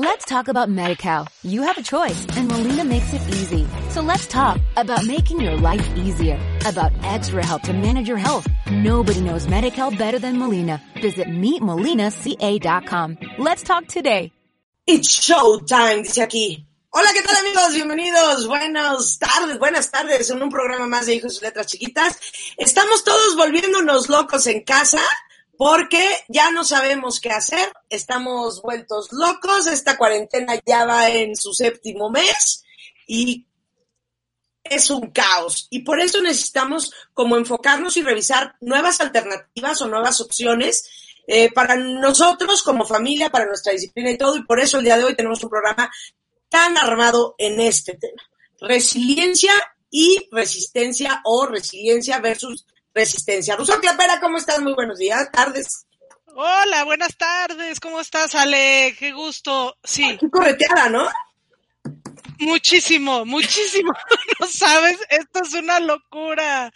Let's talk about MediCal. You have a choice and Molina makes it easy. So let's talk about making your life easier, about extra help to manage your health. Nobody knows MediCal better than Molina. Visit meetmolinaca.com. Let's talk today. It's showtime, dice aquí. Hola, ¿qué tal amigos? Bienvenidos. Buenas tardes, buenas tardes en un programa más de Hijos y Letras Chiquitas. Estamos todos volviéndonos locos en casa porque ya no sabemos qué hacer, estamos vueltos locos, esta cuarentena ya va en su séptimo mes y es un caos. Y por eso necesitamos como enfocarnos y revisar nuevas alternativas o nuevas opciones eh, para nosotros como familia, para nuestra disciplina y todo. Y por eso el día de hoy tenemos un programa tan armado en este tema. Resiliencia y resistencia o resiliencia versus Resistencia. Ruso Clapera, ¿cómo estás? Muy buenos días, tardes. Hola, buenas tardes. ¿Cómo estás, Ale? Qué gusto. Sí. Aquí correteada, ¿no? Muchísimo, muchísimo. no sabes, esto es una locura.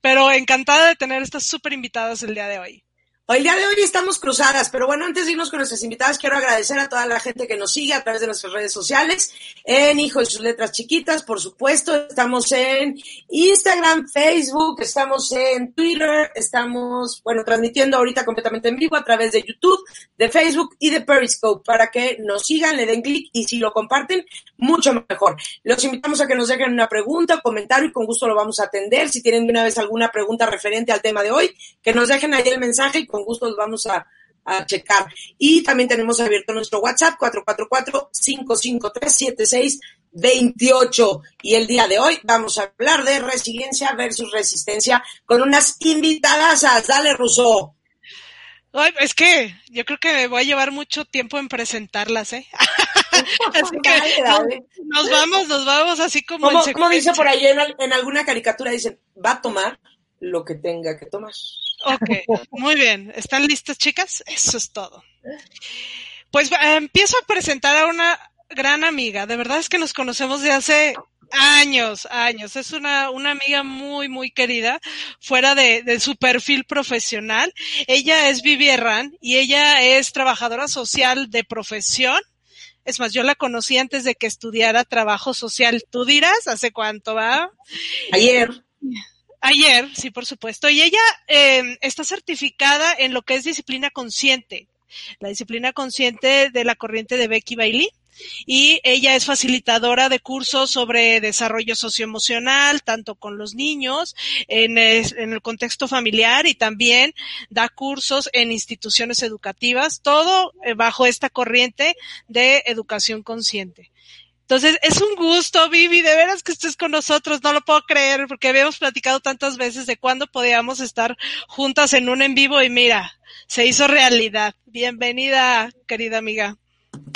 Pero encantada de tener estas súper invitadas el día de hoy. El día de hoy estamos cruzadas, pero bueno, antes de irnos con nuestras invitadas, quiero agradecer a toda la gente que nos sigue a través de nuestras redes sociales, en Hijo y sus letras chiquitas, por supuesto, estamos en Instagram, Facebook, estamos en Twitter, estamos, bueno, transmitiendo ahorita completamente en vivo a través de YouTube, de Facebook y de Periscope, para que nos sigan, le den clic y si lo comparten, mucho mejor. Los invitamos a que nos dejen una pregunta, comentario y con gusto lo vamos a atender. Si tienen de una vez alguna pregunta referente al tema de hoy, que nos dejen ahí el mensaje y con gusto los vamos a, checar. Y también tenemos abierto nuestro WhatsApp 444-553-7628. Y el día de hoy vamos a hablar de resiliencia versus resistencia con unas invitadas. Dale, Russo. es que yo creo que me voy a llevar mucho tiempo en presentarlas, ¿eh? así que nos, vamos, nos vamos así como. Como, dice por ahí en, en, alguna caricatura, dicen, va a tomar lo que tenga que tomar. Ok, muy bien. ¿Están listas, chicas? Eso es todo. Pues eh, empiezo a presentar a una gran amiga. De verdad es que nos conocemos de hace años, años. Es una, una amiga muy, muy querida, fuera de, su perfil profesional. Ella es Vivi Herrán y ella es trabajadora social de profesión. Es más, yo la conocí antes de que estudiara trabajo social. ¿Tú dirás? ¿Hace cuánto va? Ayer. Ayer, sí, por supuesto. Y ella eh, está certificada en lo que es disciplina consciente, la disciplina consciente de la corriente de Becky Bailey. Y ella es facilitadora de cursos sobre desarrollo socioemocional, tanto con los niños, en, en el contexto familiar y también da cursos en instituciones educativas, todo eh, bajo esta corriente de educación consciente. Entonces, es un gusto, Vivi, de veras que estés con nosotros, no lo puedo creer, porque habíamos platicado tantas veces de cuándo podíamos estar juntas en un en vivo y mira, se hizo realidad. Bienvenida, querida amiga.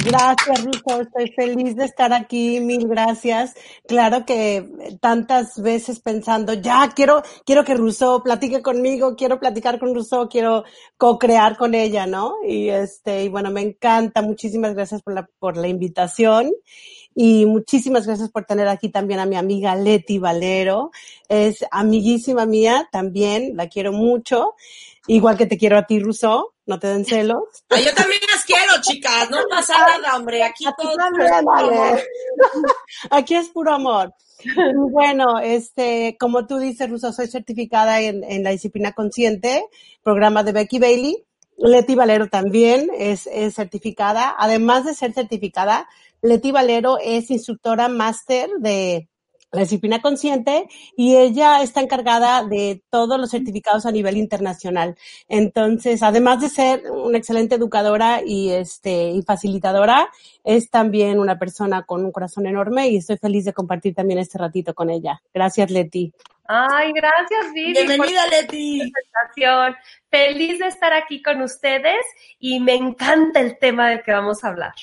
Gracias, Ruso. Estoy feliz de estar aquí. Mil gracias. Claro que tantas veces pensando, ya quiero, quiero que Russo platique conmigo, quiero platicar con Russo, quiero co-crear con ella, ¿no? Y este, y bueno, me encanta. Muchísimas gracias por la, por la invitación. Y muchísimas gracias por tener aquí también a mi amiga Leti Valero. Es amiguísima mía también, la quiero mucho. Igual que te quiero a ti, Russo, no te den celos. yo también las quiero, chicas, no pasa nada, hombre, aquí todo es Aquí es puro amor. Bueno, este, como tú dices, Russo, soy certificada en, en la disciplina consciente, programa de Becky Bailey. Leti Valero también es, es certificada. Además de ser certificada, Leti Valero es instructora máster de la disciplina consciente y ella está encargada de todos los certificados a nivel internacional. Entonces, además de ser una excelente educadora y este y facilitadora, es también una persona con un corazón enorme y estoy feliz de compartir también este ratito con ella. Gracias, Leti. Ay, gracias, Vivi. Bienvenida, Leti. Presentación. Feliz de estar aquí con ustedes y me encanta el tema del que vamos a hablar.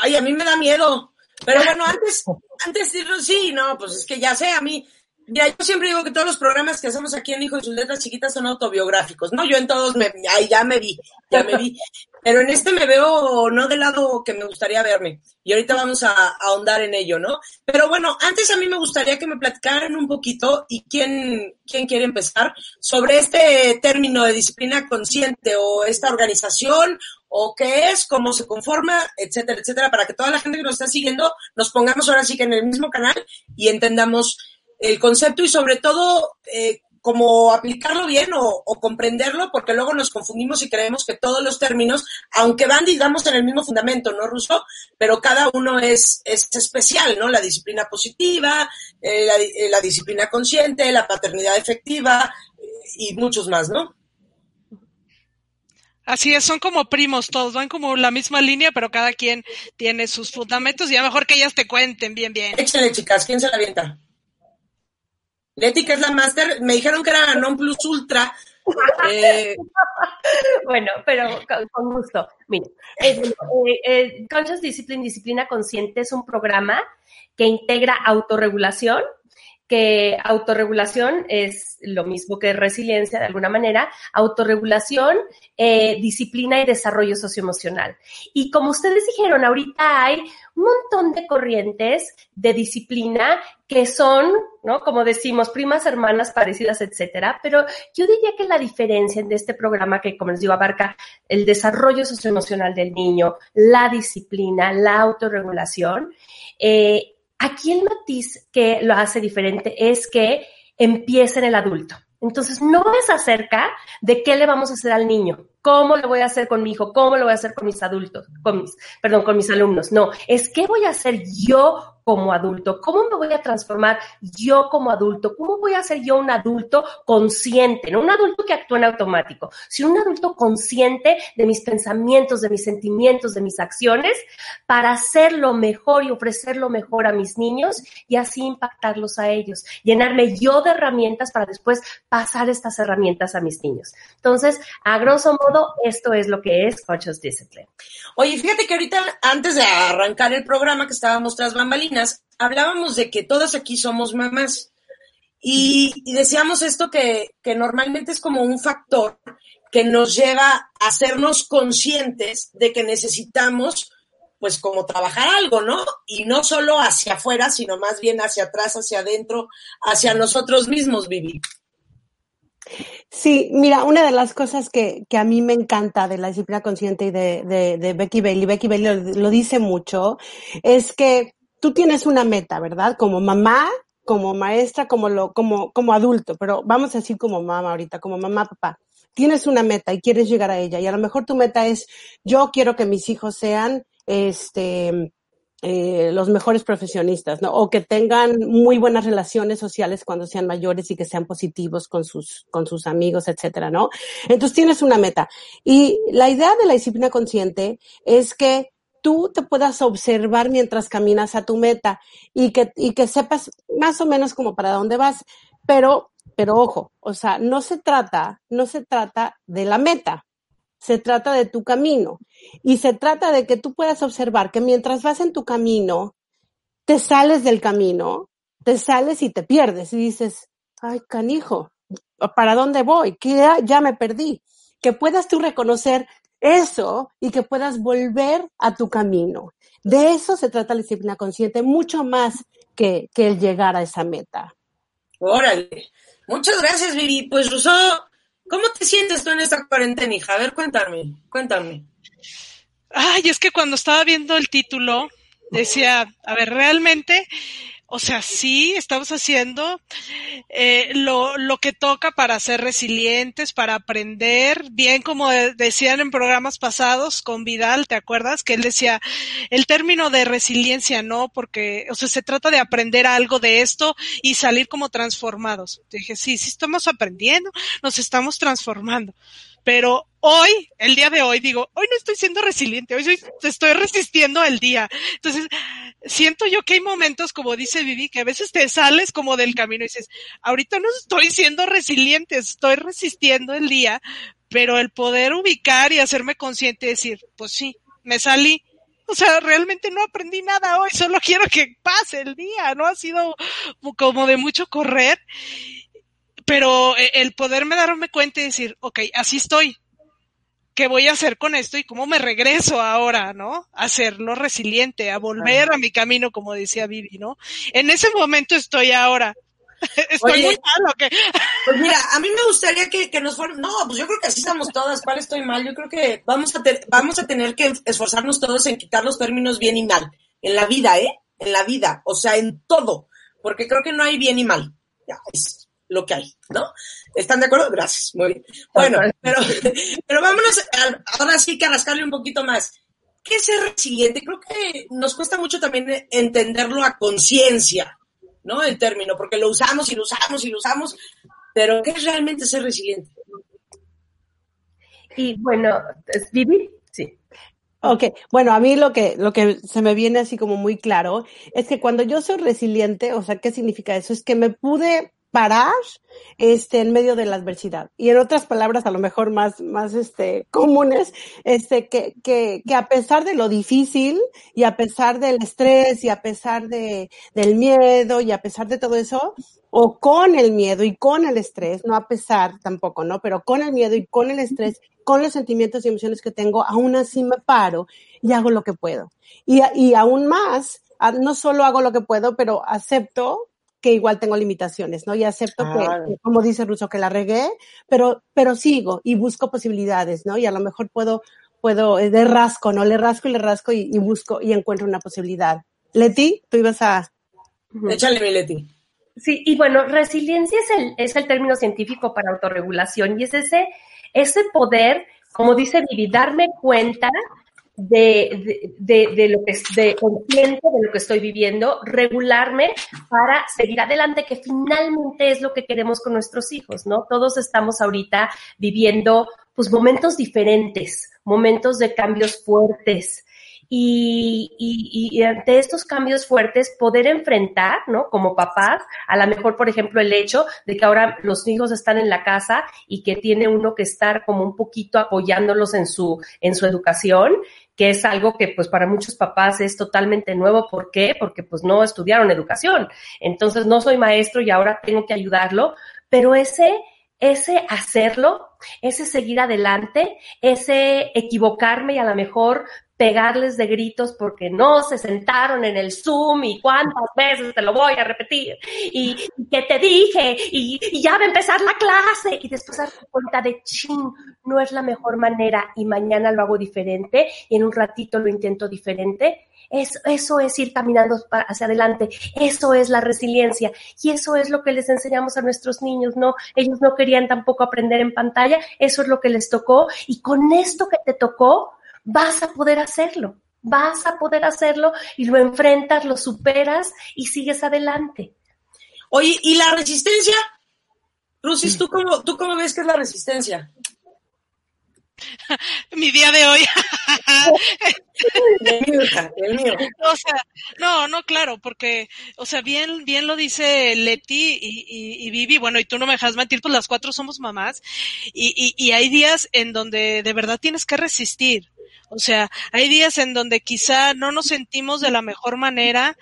Ay, a mí me da miedo. Pero bueno, antes, antes de sí, no, pues es que ya sé, a mí, ya yo siempre digo que todos los programas que hacemos aquí en Hijo y sus letras chiquitas son autobiográficos, ¿no? Yo en todos me, ay, ya me vi, ya me vi. Pero en este me veo no del lado que me gustaría verme. Y ahorita vamos a, a ahondar en ello, ¿no? Pero bueno, antes a mí me gustaría que me platicaran un poquito y quién, quién quiere empezar sobre este término de disciplina consciente o esta organización o qué es, cómo se conforma, etcétera, etcétera, para que toda la gente que nos está siguiendo nos pongamos ahora sí que en el mismo canal y entendamos el concepto y sobre todo eh, como aplicarlo bien o, comprenderlo, porque luego nos confundimos y creemos que todos los términos, aunque van, digamos, en el mismo fundamento, ¿no, Ruso? Pero cada uno es, es especial, ¿no? La disciplina positiva, eh, eh, la, disciplina consciente, la paternidad efectiva eh, y muchos más, ¿no? Así es, son como primos todos, van como la misma línea, pero cada quien tiene sus fundamentos y a mejor que ellas te cuenten bien, bien. Échale, chicas, ¿quién se la avienta? Leti, que es la máster, me dijeron que era non plus ultra. Eh, bueno, pero con, gusto. Mira, eh, eh, Conscious Discipline, Disciplina Consciente es un programa que integra autorregulación, que autorregulación es lo mismo que resiliencia de alguna manera, autorregulación, eh, disciplina y desarrollo socioemocional. Y como ustedes dijeron, ahorita hay un montón de corrientes de disciplina que son, ¿no? Como decimos, primas hermanas parecidas, etcétera. Pero yo diría que la diferencia de este programa que, como les digo, abarca el desarrollo socioemocional del niño, la disciplina, la autorregulación, eh, Aquí el matiz que lo hace diferente es que empieza en el adulto. Entonces, no es acerca de qué le vamos a hacer al niño, cómo lo voy a hacer con mi hijo, cómo lo voy a hacer con mis adultos, con mis, perdón, con mis alumnos. No, es qué voy a hacer yo como adulto? ¿Cómo me voy a transformar yo como adulto? ¿Cómo voy a ser yo un adulto consciente? No un adulto que actúa en automático, sino un adulto consciente de mis pensamientos, de mis sentimientos, de mis acciones, para hacer lo mejor y ofrecer lo mejor a mis niños y así impactarlos a ellos. Llenarme yo de herramientas para después pasar estas herramientas a mis niños. Entonces, a grosso modo, esto es lo que es Conscious Discipline. Oye, fíjate que ahorita, antes de arrancar el programa que estábamos tras bambalinas, hablábamos de que todas aquí somos mamás. Y, decíamos esto que, que normalmente es como un factor que nos lleva a hacernos conscientes de que necesitamos, pues, como trabajar algo, ¿no? Y no solo hacia afuera, sino más bien hacia atrás, hacia adentro, hacia nosotros mismos vivir. Sí, mira, una de las cosas que, que, a mí me encanta de la disciplina consciente y de, de, Becky Bailey, Becky Bailey lo, dice mucho, es que tú tienes una meta, ¿verdad? Como mamá, como maestra, como lo, como, como adulto, pero vamos a decir como mamá ahorita, como mamá, papá. Tienes una meta y quieres llegar a ella y a lo mejor tu meta es yo quiero que mis hijos sean este eh, los mejores profesionistas, ¿no? O que tengan muy buenas relaciones sociales cuando sean mayores y que sean positivos con sus, con sus amigos, etcétera, ¿no? Entonces tienes una meta. Y la idea de la disciplina consciente es que tú te puedas observar mientras caminas a tu meta y que, y que sepas más o menos como para dónde vas. Pero, pero ojo, o sea, no se trata, no se trata de la meta, se trata de tu camino y se trata de que tú puedas observar que mientras vas en tu camino, te sales del camino, te sales y te pierdes y dices, ay, canijo, ¿para dónde voy? Ya, ya me perdí. Que puedas tú reconocer eso y que puedas volver a tu camino. De eso se trata la disciplina consciente, mucho más que, que el llegar a esa meta. Órale. Muchas gracias, Viri. Pues, Ruso, ¿cómo te sientes tú en esta cuarentena, hija? A ver, cuéntame, cuéntame. Ay, es que cuando estaba viendo el título, decía, a ver, realmente o sea, sí, estamos haciendo eh, lo, lo que toca para ser resilientes, para aprender, bien como decían en programas pasados con Vidal, ¿te acuerdas? Que él decía, el término de resiliencia no, porque, o sea, se trata de aprender algo de esto y salir como transformados. Dije, sí, sí estamos aprendiendo, nos estamos transformando pero hoy, el día de hoy, digo, hoy no estoy siendo resiliente, hoy estoy resistiendo el día. Entonces, siento yo que hay momentos, como dice Vivi, que a veces te sales como del camino y dices, ahorita no estoy siendo resiliente, estoy resistiendo el día, pero el poder ubicar y hacerme consciente y decir, pues sí, me salí, o sea, realmente no aprendí nada hoy, solo quiero que pase el día, ¿no? Ha sido como de mucho correr pero eh, el poderme darme cuenta y decir, ok, así estoy. ¿Qué voy a hacer con esto y cómo me regreso ahora, no? A hacerlo resiliente, a volver a mi camino, como decía Vivi, ¿no? En ese momento estoy ahora. ¿Estoy muy mal o qué? Pues mira, a mí me gustaría que, que nos fueran, no, pues yo creo que así estamos todas, ¿cuál estoy mal? Yo creo que vamos a, vamos a tener que esforzarnos todos en quitar los términos bien y mal, en la vida, ¿eh? En la vida, o sea, en todo, porque creo que no hay bien y mal, ya, es lo que hay, ¿no? ¿Están de acuerdo? Gracias, muy bien. Bueno, pero, pero vámonos ahora sí que a rascarle un poquito más. ¿Qué es ser resiliente? Creo que nos cuesta mucho también entenderlo a conciencia, ¿no? El término, porque lo usamos y lo usamos y lo usamos, pero ¿qué es realmente ser resiliente? Y bueno, es vivir, sí. Ok, bueno, a mí lo que, lo que se me viene así como muy claro es que cuando yo soy resiliente, o sea, ¿qué significa eso? Es que me pude parar este en medio de la adversidad. Y en otras palabras a lo mejor más más este comunes este que que que a pesar de lo difícil y a pesar del estrés y a pesar de del miedo y a pesar de todo eso o con el miedo y con el estrés no a pesar tampoco no pero con el miedo y con el estrés con los sentimientos y emociones que tengo aún así me paro y hago lo que puedo. Y y aún más no solo hago lo que puedo pero acepto que igual tengo limitaciones, ¿no? Y acepto que, como dice Russo, que la regué, pero, pero sigo y busco posibilidades, ¿no? Y a lo mejor puedo, puedo, eh, de rasco, ¿no? Le rasco y le rasco y, busco y encuentro una posibilidad. Leti, tú ibas a... Échale mi Leti. Sí, y bueno, resiliencia es el, es el término científico para autorregulación y es ese, ese poder, como dice Vivi, darme cuenta de, de, de, lo que de consciente de lo que estoy viviendo, regularme para seguir adelante, que finalmente es lo que queremos con nuestros hijos, ¿no? Todos estamos ahorita viviendo pues momentos diferentes, momentos de cambios fuertes, y, ante estos cambios fuertes poder enfrentar, ¿no? Como papás, a lo mejor, por ejemplo, el hecho de que ahora los hijos están en la casa y que tiene uno que estar como un poquito apoyándolos en su, en su educación, que es algo que pues para muchos papás es totalmente nuevo. ¿Por qué? Porque pues no estudiaron educación. Entonces no soy maestro y ahora tengo que ayudarlo, pero ese ese hacerlo, ese seguir adelante, ese equivocarme y a lo mejor pegarles de gritos porque no se sentaron en el Zoom y cuántas veces te lo voy a repetir. Y, que te dije y, ya va a empezar la clase. Y después darte cuenta de ching, no es la mejor manera y mañana lo hago diferente y en un ratito lo intento diferente. Es, eso es ir caminando hacia adelante, eso es la resiliencia. Y eso es lo que les enseñamos a nuestros niños, ¿no? Ellos no querían tampoco aprender en pantalla, eso es lo que les tocó. Y con esto que te tocó, vas a poder hacerlo, vas a poder hacerlo y lo enfrentas, lo superas y sigues adelante. Oye, ¿y la resistencia? Rusis, ¿tú cómo, ¿tú cómo ves que es la resistencia? Mi día de hoy. el mío, el mío. O sea, no, no, claro, porque, o sea, bien, bien lo dice Leti y, y, y, Vivi, bueno, y tú no me dejas mentir, pues las cuatro somos mamás, y, y, y hay días en donde de verdad tienes que resistir. O sea, hay días en donde quizá no nos sentimos de la mejor manera,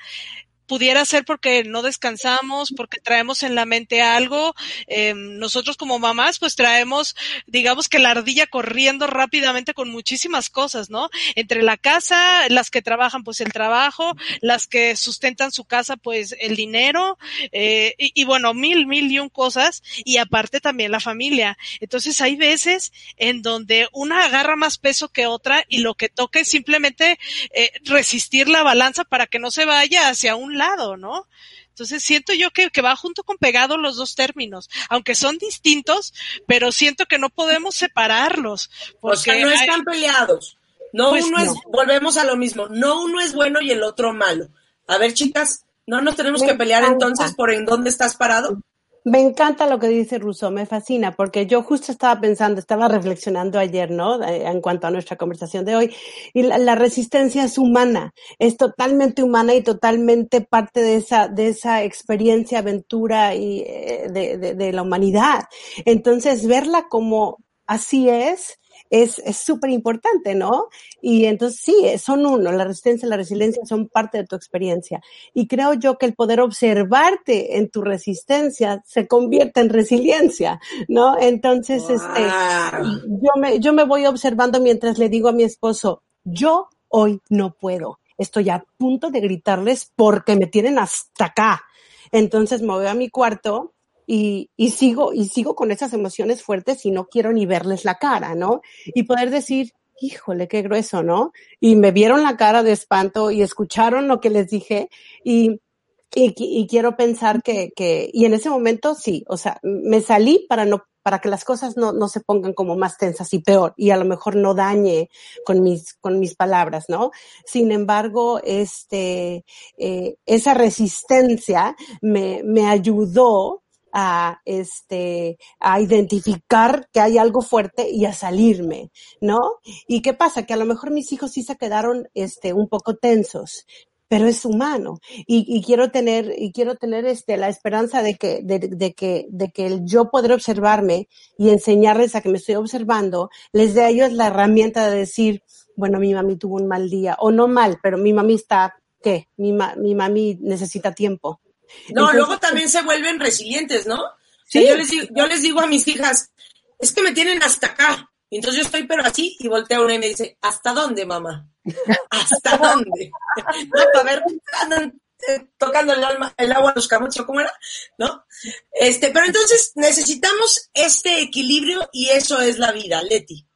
pudiera ser porque no descansamos, porque traemos en la mente algo. Eh, nosotros como mamás, pues traemos, digamos que la ardilla corriendo rápidamente con muchísimas cosas, ¿no? Entre la casa, las que trabajan, pues el trabajo, las que sustentan su casa, pues el dinero, eh, y, y, bueno, mil, mil y un cosas, y aparte también la familia. Entonces hay veces en donde una agarra más peso que otra y lo que toca es simplemente eh, resistir la balanza para que no se vaya hacia un lado, ¿no? Entonces siento yo que, que, va junto con pegado los dos términos, aunque son distintos, pero siento que no podemos separarlos. Porque o sea, no están peleados. No pues uno no. es, volvemos a lo mismo, no uno es bueno y el otro malo. A ver, chicas, no nos tenemos Me que pelear encanta. entonces por en dónde estás parado. Me encanta lo que dice Russo, me fascina, porque yo justo estaba pensando, estaba reflexionando ayer, ¿no? Eh, en cuanto a nuestra conversación de hoy, y la, la, resistencia es humana, es totalmente humana y totalmente parte de esa, de esa experiencia, aventura y eh, de, de, de la humanidad. Entonces, verla como así es, es súper importante, ¿no? Y entonces sí, son uno, la resistencia y la resiliencia son parte de tu experiencia. Y creo yo que el poder observarte en tu resistencia se convierte en resiliencia, ¿no? Entonces, wow. este, yo me, yo me voy observando mientras le digo a mi esposo, yo hoy no puedo. Estoy a punto de gritarles porque me tienen hasta acá Entonces me voy a mi cuarto y, sigo, y sigo con esas emociones fuertes y no quiero ni verles la cara, ¿no? Y poder decir, híjole, qué grueso, ¿no? Y me vieron la cara de espanto y escucharon lo que les dije y, quiero pensar que, y en ese momento sí, o sea, me salí para no para que las cosas no, no se pongan como más tensas y peor y a lo mejor no dañe con mis, con mis palabras, ¿no? Sin embargo, este, eh, esa resistencia me, me ayudó a este a identificar que hay algo fuerte y a salirme, ¿no? ¿Y qué pasa? Que a lo mejor mis hijos sí se quedaron este un poco tensos, pero es humano y, y, quiero tener y quiero tener este la esperanza de que de, que de que el yo poder observarme y enseñarles a que me estoy observando les dé a ellos la herramienta de decir bueno mi mami tuvo un mal día o no mal pero mi mami está qué mi, ma, mi mami necesita tiempo no Entonces, luego también se vuelven resilientes no ¿sí? yo les digo, yo les digo a mis hijas es que me tienen hasta acá entonces yo estoy pero así y voltea una y me dice, ¿hasta dónde, mamá? ¿Hasta dónde? no, para ver, andan eh, tocando el, alma, el agua a los camochos, ¿cómo era? ¿No? Este, pero entonces necesitamos este equilibrio y eso es la vida, Leti.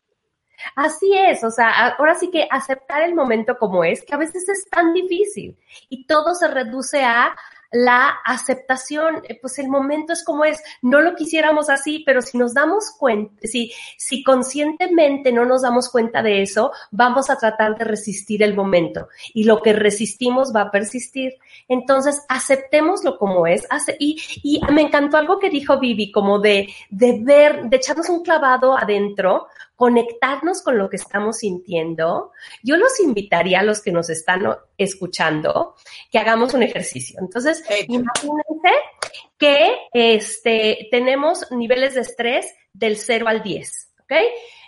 Así es, o sea, ahora sí que aceptar el momento como es, que a veces es tan difícil y todo se reduce a la aceptación, eh, pues el momento es como es, no lo quisiéramos así, pero si nos damos cuenta, si, si conscientemente no nos damos cuenta de eso, vamos a tratar de resistir el momento y lo que resistimos va a persistir. Entonces, aceptémoslo como es. Y, y me encantó algo que dijo Vivi, como de, de ver, de echarnos un clavado adentro, conectarnos con lo que estamos sintiendo, yo los invitaría a los que nos están escuchando que hagamos un ejercicio. Entonces, imagínense que este, tenemos niveles de estrés del 0 al 10, ¿ok?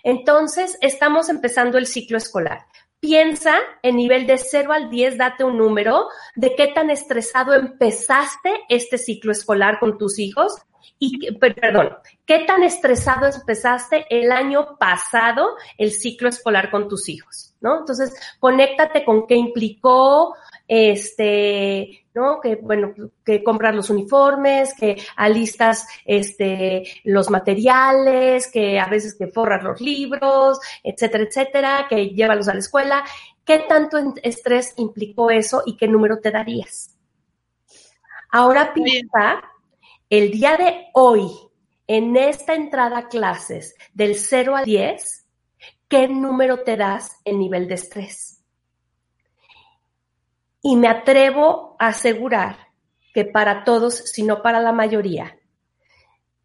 Entonces, estamos empezando el ciclo escolar. Piensa en nivel de 0 al 10, date un número de qué tan estresado empezaste este ciclo escolar con tus hijos y, perdón, ¿qué tan estresado empezaste el año pasado el ciclo escolar con tus hijos? ¿No? Entonces, conéctate con qué implicó, este, ¿no? Que, bueno, que comprar los uniformes, que alistas, este, los materiales, que a veces que forras los libros, etcétera, etcétera, que llévalos a la escuela. ¿Qué tanto estrés implicó eso y qué número te darías? Ahora piensa el día de hoy, en esta entrada a clases del 0 al 10, ¿qué número te das en nivel de estrés? Y me atrevo a asegurar que para todos, si no para la mayoría,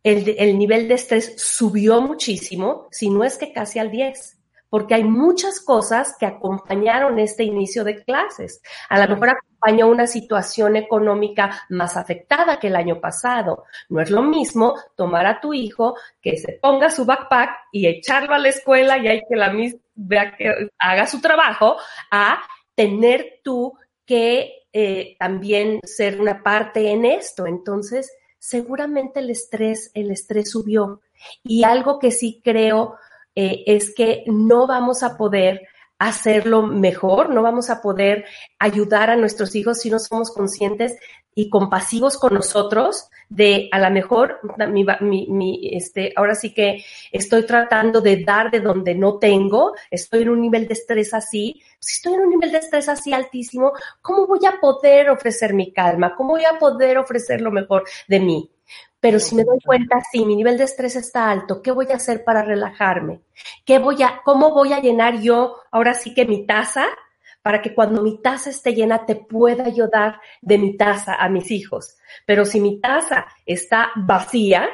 el, el, nivel de estrés subió muchísimo, si no es que casi al 10 porque hay muchas cosas que acompañaron este inicio de clases. A lo mejor una situación económica más afectada que el año pasado. No es lo mismo tomar a tu hijo que se ponga su backpack y echarlo a la escuela y hay que la vea que haga su trabajo a tener tú que eh, también ser una parte en esto. Entonces, seguramente el estrés, el estrés subió. Y algo que sí creo eh, es que no vamos a poder hacerlo mejor, no vamos a poder ayudar a nuestros hijos si no somos conscientes y compasivos con nosotros de a lo mejor mi, mi, mi, este, ahora sí que estoy tratando de dar de donde no tengo, estoy en un nivel de estrés así, si estoy en un nivel de estrés así altísimo, ¿cómo voy a poder ofrecer mi calma? ¿Cómo voy a poder ofrecer lo mejor de mí? Pero si me doy cuenta, sí, mi nivel de estrés está alto, ¿qué voy a hacer para relajarme? ¿Qué voy a, cómo voy a llenar yo ahora sí que mi taza para que cuando mi taza esté llena te pueda yo dar de mi taza a mis hijos? Pero si mi taza está vacía,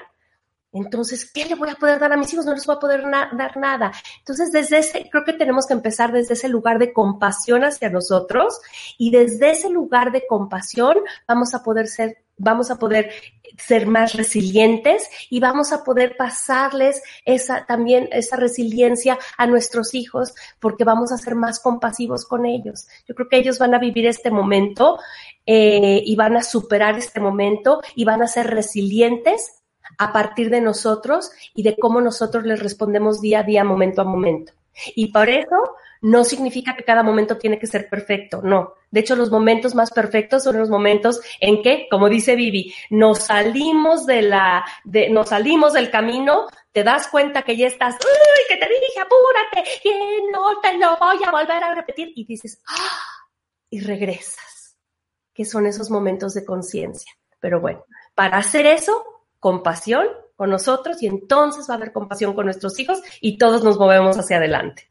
entonces, ¿qué le voy a poder dar a mis hijos? No les voy a poder dar nada. Entonces, desde ese, creo que tenemos que empezar desde ese lugar de compasión hacia nosotros y desde ese lugar de compasión vamos a poder ser vamos a poder ser más resilientes y vamos a poder pasarles esa también esa resiliencia a nuestros hijos porque vamos a ser más compasivos con ellos. Yo creo que ellos van a vivir este momento eh, y van a superar este momento y van a ser resilientes a partir de nosotros y de cómo nosotros les respondemos día a día, momento a momento. Y por eso no significa que cada momento tiene que ser perfecto, no. De hecho, los momentos más perfectos son los momentos en que, como dice Vivi, nos salimos de la, nos salimos del camino, te das cuenta que ya estás, uy, que te dije, apúrate, y no te lo voy a volver a repetir, y dices, ¡ah! y regresas, que son esos momentos de conciencia. Pero bueno, para hacer eso, compasión con nosotros y entonces va a haber compasión con nuestros hijos y todos nos movemos hacia adelante.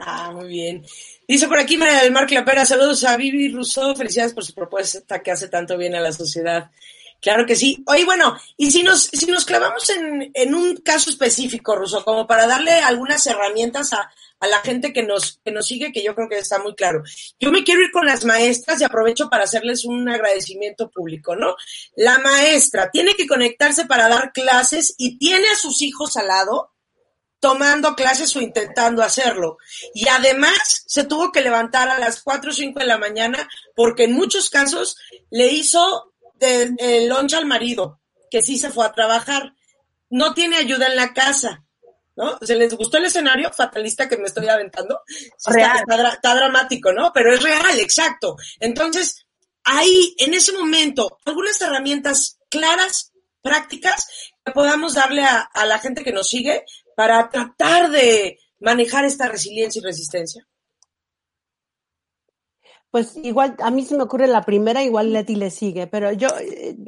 Ah, muy bien. Dice por aquí María del Mar Clapera, saludos a Vivi Rousseau, felicidades por su propuesta que hace tanto bien a la sociedad. Claro que sí. Oye, bueno, y si nos, si nos clavamos en, en un caso específico, Russo, como para darle algunas herramientas a, a la gente que nos, que nos sigue, que yo creo que está muy claro. Yo me quiero ir con las maestras y aprovecho para hacerles un agradecimiento público, ¿no? La maestra tiene que conectarse para dar clases y tiene a sus hijos al lado tomando clases o intentando hacerlo. Y además se tuvo que levantar a las 4 o 5 de la mañana porque en muchos casos le hizo de, el lunch al marido, que sí se fue a trabajar. No tiene ayuda en la casa. ¿No? ¿Se les gustó el escenario fatalista que me estoy aventando? Está, está, está dramático, ¿no? Pero es real, exacto. Entonces, ahí, en ese momento, algunas herramientas claras, prácticas, que podamos darle a, a la gente que nos sigue para tratar de manejar esta resiliencia y resistencia? Pues igual, a mí se me ocurre la primera, igual Leti le sigue, pero yo,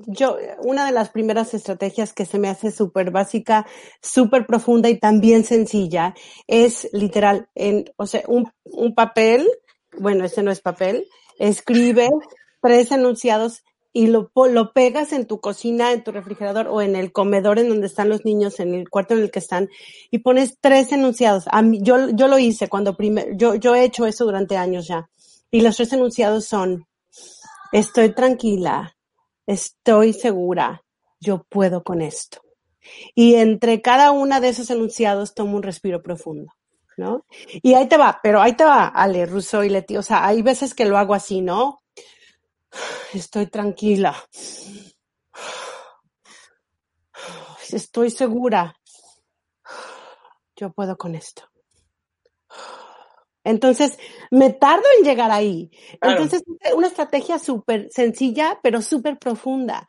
yo, una de las primeras estrategias que se me hace súper básica, súper profunda y también sencilla, es literal, en, o sea, un, un papel, bueno, ese no es papel, escribe tres enunciados y lo, lo pegas en tu cocina, en tu refrigerador o en el comedor en donde están los niños, en el cuarto en el que están, y pones tres enunciados. A mí, yo, yo lo hice cuando primero, yo, yo he hecho eso durante años ya. Y los tres enunciados son, estoy tranquila, estoy segura, yo puedo con esto. Y entre cada una de esos enunciados tomo un respiro profundo. ¿No? Y ahí te va, pero ahí te va, Ale, Russo y Leti. O sea, hay veces que lo hago así, ¿no? Estoy tranquila. Estoy segura. Yo puedo con esto. Entonces, me tardo en llegar ahí. Entonces, una estrategia súper sencilla, pero súper profunda.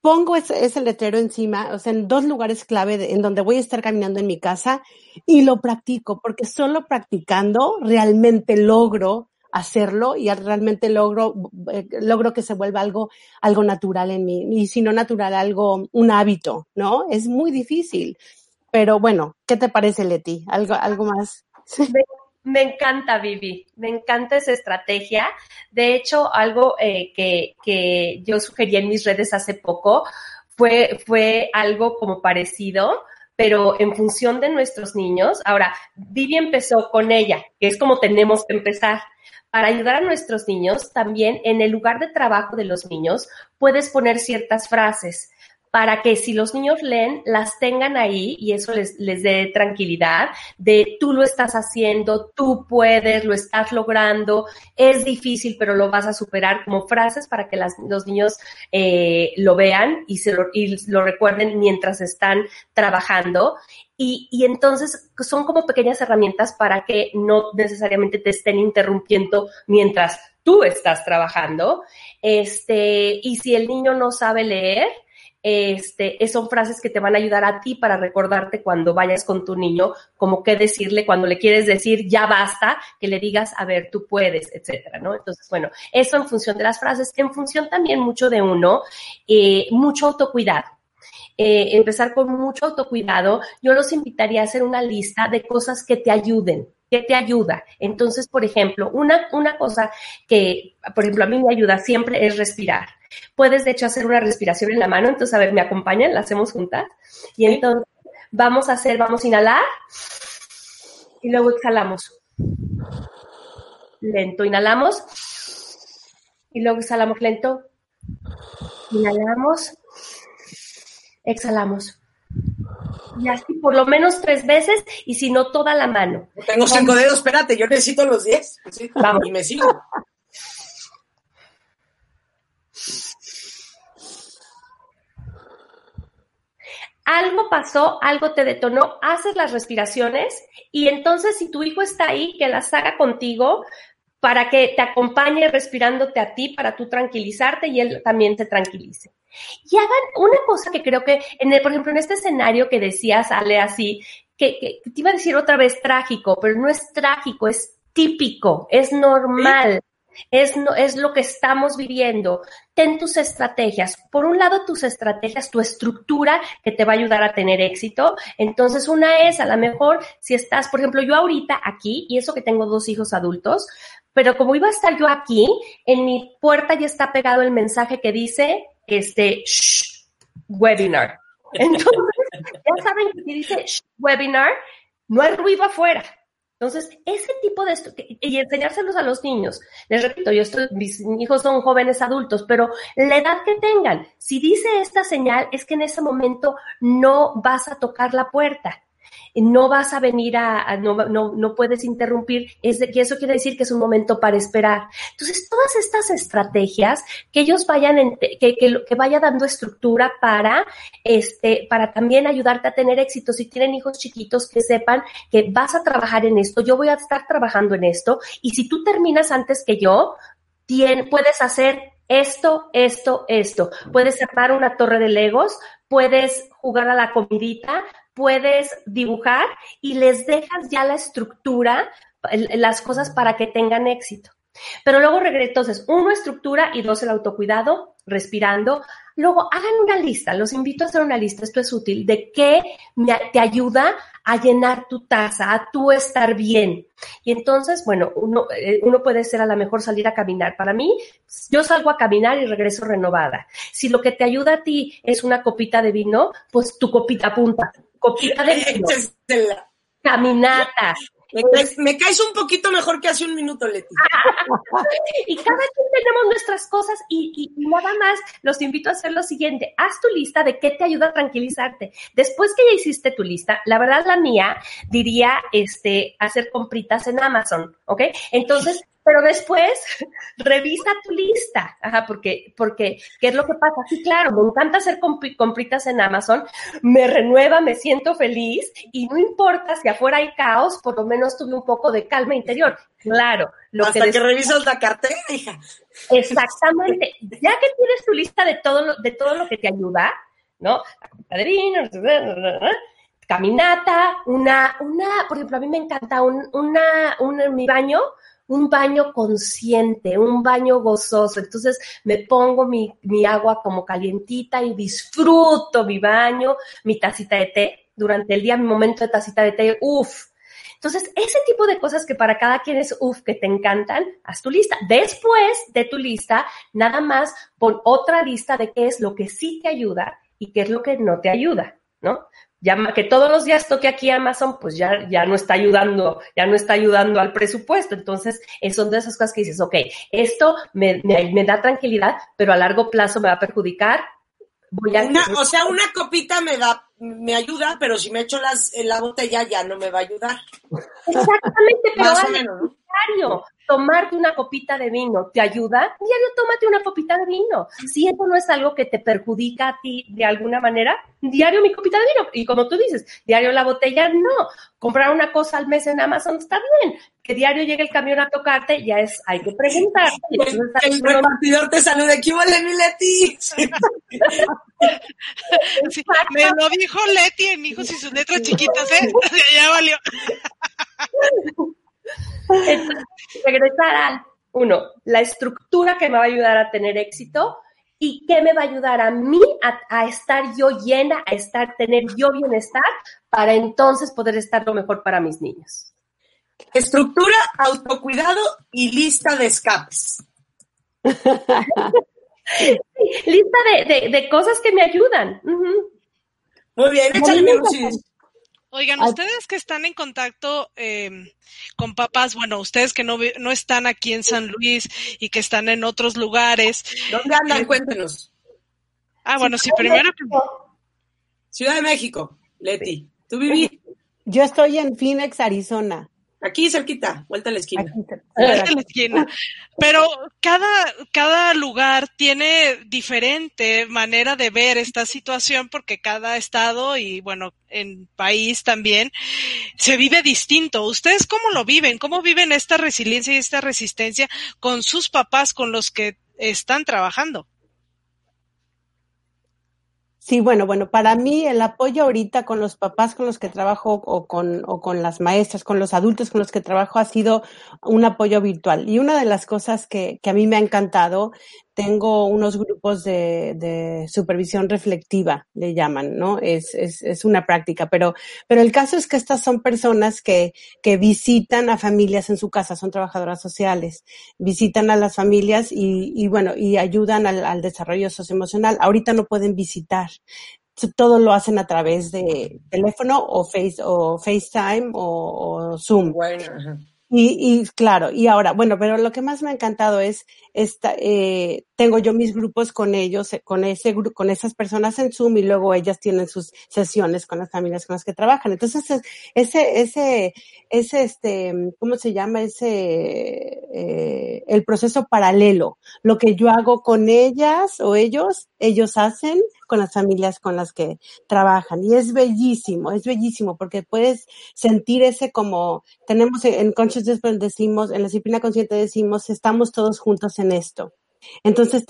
Pongo ese, ese, letrero encima, o sea, en dos lugares clave de, en donde voy a estar caminando en mi casa y lo practico, porque solo practicando realmente logro hacerlo y realmente logro, eh, logro que se vuelva algo, algo natural en mí. Y si no natural, algo, un hábito, ¿no? Es muy difícil. Pero bueno, ¿qué te parece, Leti? ¿Algo, algo más? Me, encanta, Vivi. Me encanta esa estrategia. De hecho, algo eh, que, que yo sugerí en mis redes hace poco fue, fue algo como parecido pero en función de nuestros niños. Ahora, Vivi empezó con ella, que es como tenemos que empezar para ayudar a nuestros niños, también en el lugar de trabajo de los niños puedes poner ciertas frases para que si los niños leen, las tengan ahí y eso les, les dé tranquilidad de tú lo estás haciendo, tú puedes, lo estás logrando, es difícil, pero lo vas a superar como frases para que las, los niños eh, lo vean y, se lo, y lo recuerden mientras están trabajando. Y, y, entonces son como pequeñas herramientas para que no necesariamente te estén interrumpiendo mientras tú estás trabajando. Este, y si el niño no sabe leer, este, son frases que te van a ayudar a ti para recordarte cuando vayas con tu niño, como qué decirle cuando le quieres decir ya basta, que le digas, a ver, tú puedes, etcétera, ¿no? Entonces, bueno, eso en función de las frases, en función también mucho de uno, eh, mucho autocuidado eh, empezar con mucho autocuidado, yo los invitaría a hacer una lista de cosas que te ayuden, que te ayuda. Entonces, por ejemplo, una, una cosa que, por ejemplo, a mí me ayuda siempre es respirar. Puedes, de hecho, hacer una respiración en la mano. Entonces, a ver, ¿me acompañan? La hacemos juntas. Y entonces, vamos a hacer, vamos a inhalar y luego exhalamos. Lento, inhalamos y luego exhalamos lento. Inhalamos exhalamos. Y así por lo menos tres veces y si no toda la mano. Tengo cinco dedos, espérate, yo necesito los diez. Vamos. Y me sigo. algo pasó, algo te detonó, haces las respiraciones y entonces si tu hijo está ahí, que las haga contigo para que te acompañe respirándote a ti, para tú tranquilizarte y él también te tranquilice. Y hagan una cosa que creo que, en el, por ejemplo, en este escenario que decías, sale así, que, que, te iba a decir otra vez trágico, pero no es trágico, es típico, es normal. Es, no, es lo que estamos viviendo. Ten tus estrategias. Por un lado, tus estrategias, tu estructura que te va a ayudar a tener éxito. Entonces, una es, a lo mejor, si estás, por ejemplo, yo ahorita aquí, y eso que tengo dos hijos adultos, pero como iba a estar yo aquí, en mi puerta ya está pegado el mensaje que dice, este, shh, webinar. Entonces, ya saben que si dice shh, webinar, no hay ruido afuera. Entonces, ese tipo de esto, y enseñárselos a los niños. Les repito, yo estoy, mis hijos son jóvenes adultos, pero la edad que tengan, si dice esta señal, es que en ese momento no vas a tocar la puerta no vas a venir a, no, no, no, puedes interrumpir, es de eso quiere decir que es un momento para esperar. Entonces, todas estas estrategias que ellos vayan, en, que, que, vaya dando estructura para, este, para también ayudarte a tener éxito. Si tienen hijos chiquitos, que sepan que vas a trabajar en esto, yo voy a estar trabajando en esto, y si tú terminas antes que yo, puedes hacer esto, esto, esto. Puedes armar una torre de legos, puedes jugar a la comidita, puedes dibujar y les dejas ya la estructura, las cosas para que tengan éxito. Pero luego entonces, uno, estructura y dos, el autocuidado, respirando. Luego, hagan una lista, los invito a hacer una lista, esto es útil, de qué te ayuda a llenar tu taza, a tú estar bien. Y entonces, bueno, uno, eh, uno puede ser a lo mejor salir a caminar. Para mí, yo salgo a caminar y regreso renovada. Si lo que te ayuda a ti es una copita de vino, pues tu copita punta copita de vino, caminata. Me caes, me caes, un poquito mejor que hace un minuto, Leti. y cada quien tenemos nuestras cosas y, y, nada más los invito a hacer lo siguiente. Haz tu lista de qué te ayuda a tranquilizarte. Después que ya hiciste tu lista, la verdad la mía diría este, hacer compritas en Amazon, ¿ok? Entonces, pero después revisa tu lista, ajá, porque, porque, ¿qué es lo que pasa? Sí, claro, me encanta hacer compritas en Amazon, me renueva, me siento feliz y no importa si afuera hay caos, por lo menos tuve un poco de calma interior. Claro. Lo Hasta que, que revisas la cartera, hija. Exactamente. Ya que tienes tu lista de todo lo, de todo lo que te ayuda, ¿no? Padrino, caminata, una, una, por ejemplo, a mí me encanta un, una, un, mi baño, un baño consciente, un baño gozoso. Entonces me pongo mi, mi agua como calientita y disfruto mi baño, mi tacita de té. Durante el día, mi momento de tacita de té, uff, entonces, ese tipo de cosas que para cada quien es uff, que te encantan, haz tu lista. Después de tu lista, nada más pon otra lista de qué es lo que sí te ayuda y qué es lo que no te ayuda, ¿no? Ya que todos los días toque aquí Amazon, pues ya, ya no está ayudando, ya no está ayudando al presupuesto. Entonces, son de esas cosas que dices, ok, esto me, me, me da tranquilidad, pero a largo plazo me va a perjudicar. Voy a... Una, o sea, una copita me da, me ayuda, pero si me echo las, en la botella ya no me va a ayudar. Exactamente, pero Más o menos, ¿no? Tomarte una copita de vino te ayuda, diario tómate una copita de vino. Si eso no es algo que te perjudica a ti de alguna manera, diario mi copita de vino. Y como tú dices, diario la botella, no. Comprar una cosa al mes en Amazon está bien. Que diario llegue el camión a tocarte, ya es, hay que preguntar. el repartidor te saluda, ¿qué vale mi Leti? me lo dijo Leti en hijos y sus letras chiquitas, ¿eh? ya valió. Entonces, regresar al, uno, la estructura que me va a ayudar a tener éxito y qué me va a ayudar a mí a, estar yo llena, a estar, tener yo bienestar, para entonces poder estar lo mejor para mis niños. Estructura, autocuidado y lista de escapes. lista de, cosas que me ayudan. Muy bien, échale, Oigan, ustedes que están en contacto eh, con papás, bueno, ustedes que no, no están aquí en San Luis y que están en otros lugares. ¿Dónde andan? Eh, Cuéntenos. Ah, bueno, sí, primero. Ciudad de México, Leti. ¿Tú viví? Yo estoy en Phoenix, Arizona. Aquí cerquita, vuelta a la esquina. Vuelta a la esquina. Pero cada, cada lugar tiene diferente manera de ver esta situación porque cada estado y bueno, en país también se vive distinto. ¿Ustedes cómo lo viven? ¿Cómo viven esta resiliencia y esta resistencia con sus papás con los que están trabajando? Sí, bueno, bueno, para mí el apoyo ahorita con los papás con los que trabajo o con, o con las maestras, con los adultos con los que trabajo ha sido un apoyo virtual. Y una de las cosas que, que a mí me ha encantado tengo unos grupos de, de, supervisión reflectiva, le llaman, ¿no? Es, es, una práctica, pero, pero el caso es que estas son personas que, que visitan a familias en su casa, son trabajadoras sociales, visitan a las familias y, y bueno, y ayudan al, al desarrollo socioemocional. Ahorita no pueden visitar, todo lo hacen a través de teléfono o face o FaceTime o, o Zoom. Bueno, y, y claro, y ahora, bueno, pero lo que más me ha encantado es esta, eh, tengo yo mis grupos con ellos, eh, con ese grupo, con esas personas en Zoom y luego ellas tienen sus sesiones con las familias con las que trabajan. Entonces, ese, ese, ese, este, ¿cómo se llama? Ese, eh, el proceso paralelo. Lo que yo hago con ellas o ellos, ellos hacen con las familias con las que trabajan. Y es bellísimo, es bellísimo porque puedes sentir ese como, tenemos en Conscious decimos, en la disciplina consciente decimos, estamos todos juntos en esto. Entonces,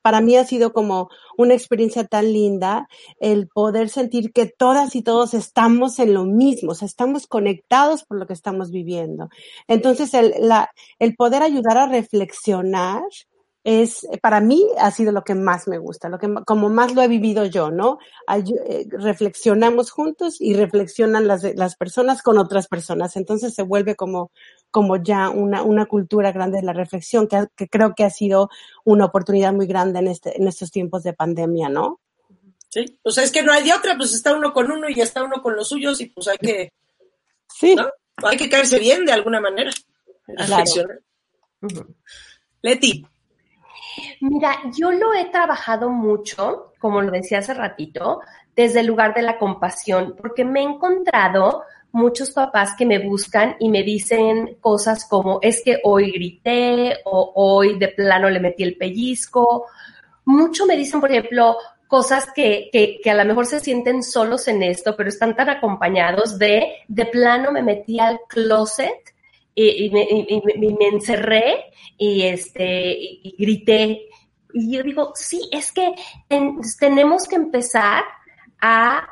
para mí ha sido como una experiencia tan linda el poder sentir que todas y todos estamos en lo mismo, o sea, estamos conectados por lo que estamos viviendo. Entonces, el poder ayudar a reflexionar es, para mí ha sido lo que más me gusta, lo que, como más lo he vivido yo, ¿no? Ay, eh, reflexionamos juntos y reflexionan las, las personas con otras personas. Entonces se vuelve como, como ya una, una cultura grande de la reflexión, que, que creo que ha sido una oportunidad muy grande en, este, en estos tiempos de pandemia, ¿no? Sí, pues es que no hay de otra, pues está uno con uno y ya está uno con los suyos y pues hay que, sí. ¿no? Hay que caerse bien de alguna manera. Claro. Uh -huh. Leti. Mira, yo lo he trabajado mucho, como lo decía hace ratito, desde el lugar de la compasión, porque me he encontrado muchos papás que me buscan y me dicen cosas como es que hoy grité o hoy de plano le metí el pellizco. Mucho me dicen, por ejemplo, cosas que, que, a lo mejor se sienten solos en esto, pero están tan acompañados de de plano me metí al closet y, y, me, y, me, encerré y, este, y, grité. Y yo digo, sí, es que ten, tenemos que empezar a,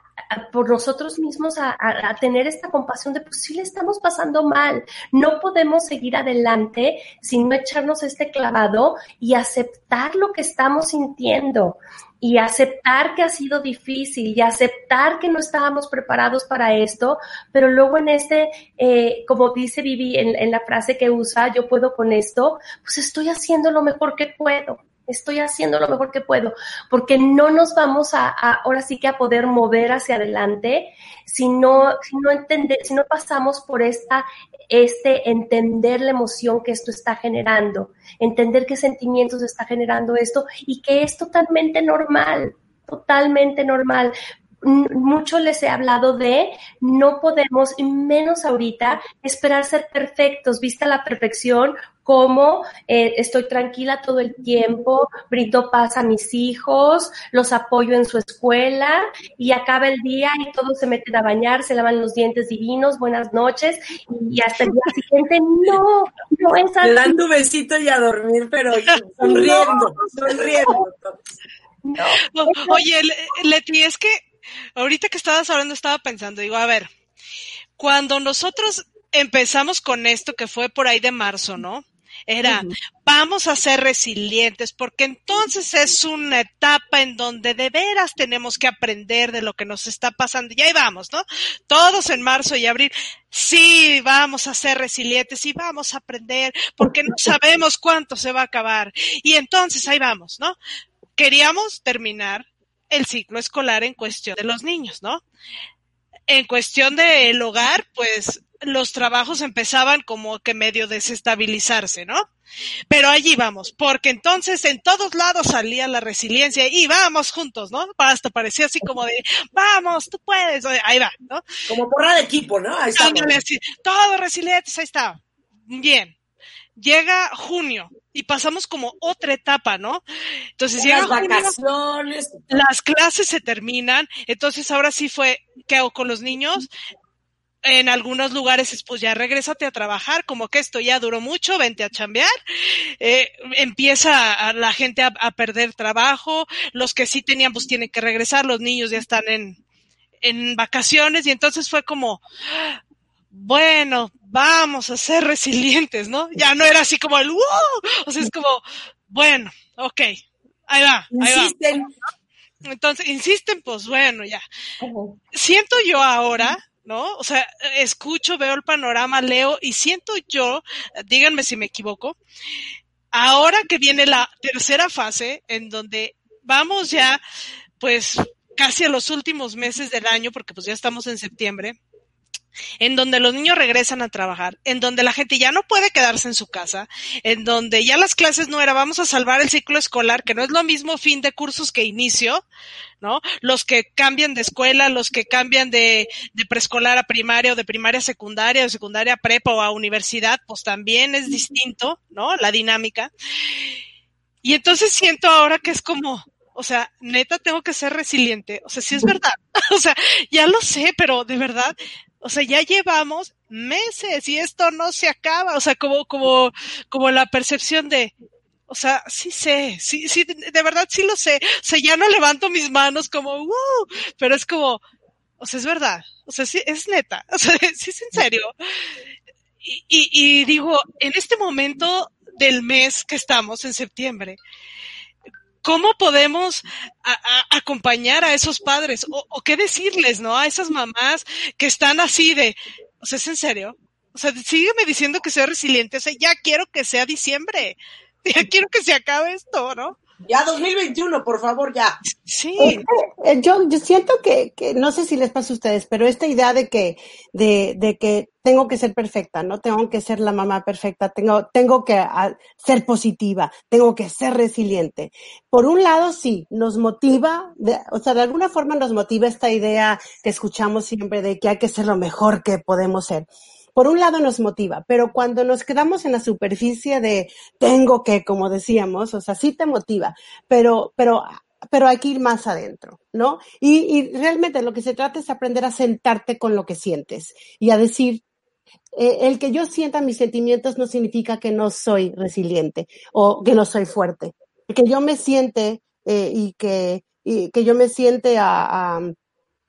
por nosotros mismos a, a, a, tener esta compasión de, pues sí le estamos pasando mal. No podemos seguir adelante sin no echarnos este clavado y aceptar lo que estamos sintiendo y aceptar que ha sido difícil y aceptar que no estábamos preparados para esto, pero luego en este, eh, como dice Vivi en, en, la frase que usa, yo puedo con esto, pues estoy haciendo lo mejor que puedo. Estoy haciendo lo mejor que puedo, porque no nos vamos a, ahora sí que a poder mover hacia adelante si no, si si no pasamos por esta, este entender la emoción que esto está generando, entender qué sentimientos está generando esto y que es totalmente normal, totalmente normal. Mucho les he hablado de no podemos, y menos ahorita, esperar ser perfectos, vista la perfección, como eh, estoy tranquila todo el tiempo, brindo paz a mis hijos, los apoyo en su escuela y acaba el día y todos se meten a bañar, se lavan los dientes divinos, buenas noches y hasta el día siguiente no, no es así. Le dan tu besito y a dormir, pero sonriendo, no. sonriendo. No. Oye, Leti, es que ahorita que estabas hablando estaba pensando, digo, a ver, cuando nosotros empezamos con esto que fue por ahí de marzo, ¿no? Era, vamos a ser resilientes, porque entonces es una etapa en donde de veras tenemos que aprender de lo que nos está pasando. Y ahí vamos, ¿no? Todos en marzo y abril, sí, vamos a ser resilientes y vamos a aprender, porque no sabemos cuánto se va a acabar. Y entonces ahí vamos, ¿no? Queríamos terminar el ciclo escolar en cuestión de los niños, ¿no? En cuestión del hogar, pues los trabajos empezaban como que medio desestabilizarse, ¿no? Pero allí vamos, porque entonces en todos lados salía la resiliencia y vamos juntos, ¿no? Hasta parecía así como de, vamos, tú puedes, ahí va, ¿no? Como porra de equipo, ¿no? Ahí está. Todos resilientes, ahí está. Bien. Llega junio y pasamos como otra etapa, ¿no? Entonces llega las vacaciones. las clases se terminan, entonces ahora sí fue, ¿qué hago con los niños? En algunos lugares pues ya regrésate a trabajar, como que esto ya duró mucho, vente a chambear, eh, empieza a, la gente a, perder trabajo, los que sí tenían pues tienen que regresar, los niños ya están en, en vacaciones y entonces fue como, bueno, vamos a ser resilientes, ¿no? Ya no era así como el, wow, o sea, es como, bueno, ok, ahí va, ahí insisten. va. Entonces, insisten, pues bueno, ya. Siento yo ahora, ¿no? O sea, escucho, veo el panorama, leo y siento yo, díganme si me equivoco, ahora que viene la tercera fase en donde vamos ya, pues, casi a los últimos meses del año, porque pues ya estamos en septiembre, en donde los niños regresan a trabajar, en donde la gente ya no puede quedarse en su casa, en donde ya las clases no era vamos a salvar el ciclo escolar, que no es lo mismo fin de cursos que inicio, ¿no? Los que cambian de escuela, los que cambian de, preescolar a primaria o de primaria a secundaria, de secundaria a prepa o a universidad, pues también es distinto, ¿no? La dinámica. Y entonces siento ahora que es como, o sea, neta tengo que ser resiliente. O sea, sí es verdad. o sea, ya lo sé, pero de verdad o sea, ya llevamos meses y esto no se acaba. O sea, como, como, como la percepción de, o sea, sí sé, sí, sí, de verdad sí lo sé. O sea, ya no levanto mis manos como, wow, pero es como, o sea, es verdad. O sea, sí, es neta. O sea, sí es en serio. Y, y, y digo, en este momento del mes que estamos, en septiembre, ¿Cómo podemos acompañar a esos padres? O, qué decirles, ¿no? A esas mamás que están así de, o sea, ¿es en serio? O sea, sígueme diciendo que sea resiliente. O sea, ya quiero que sea diciembre. Ya quiero que se acabe esto, ¿no? Ya 2021, por favor, ya. Sí. Eh, yo, yo siento que, que, no sé si les pasa a ustedes, pero esta idea de que, de, de que tengo que ser perfecta, ¿no? Tengo que ser la mamá perfecta, tengo, tengo que ah, ser positiva, tengo que ser resiliente. Por un lado, sí, nos motiva, de, o sea, de alguna forma nos motiva esta idea que escuchamos siempre de que hay que ser lo mejor que podemos ser por un lado nos motiva, pero cuando nos quedamos en la superficie de tengo que, como decíamos, o sea, sí te motiva, pero, pero, pero hay que ir más adentro, ¿no? Y, y realmente lo que se trata es aprender a sentarte con lo que sientes y a decir, eh, el que yo sienta mis sentimientos no significa que no soy resiliente o que no soy fuerte. Que yo me siente eh, y, que, y que yo me siente a, a,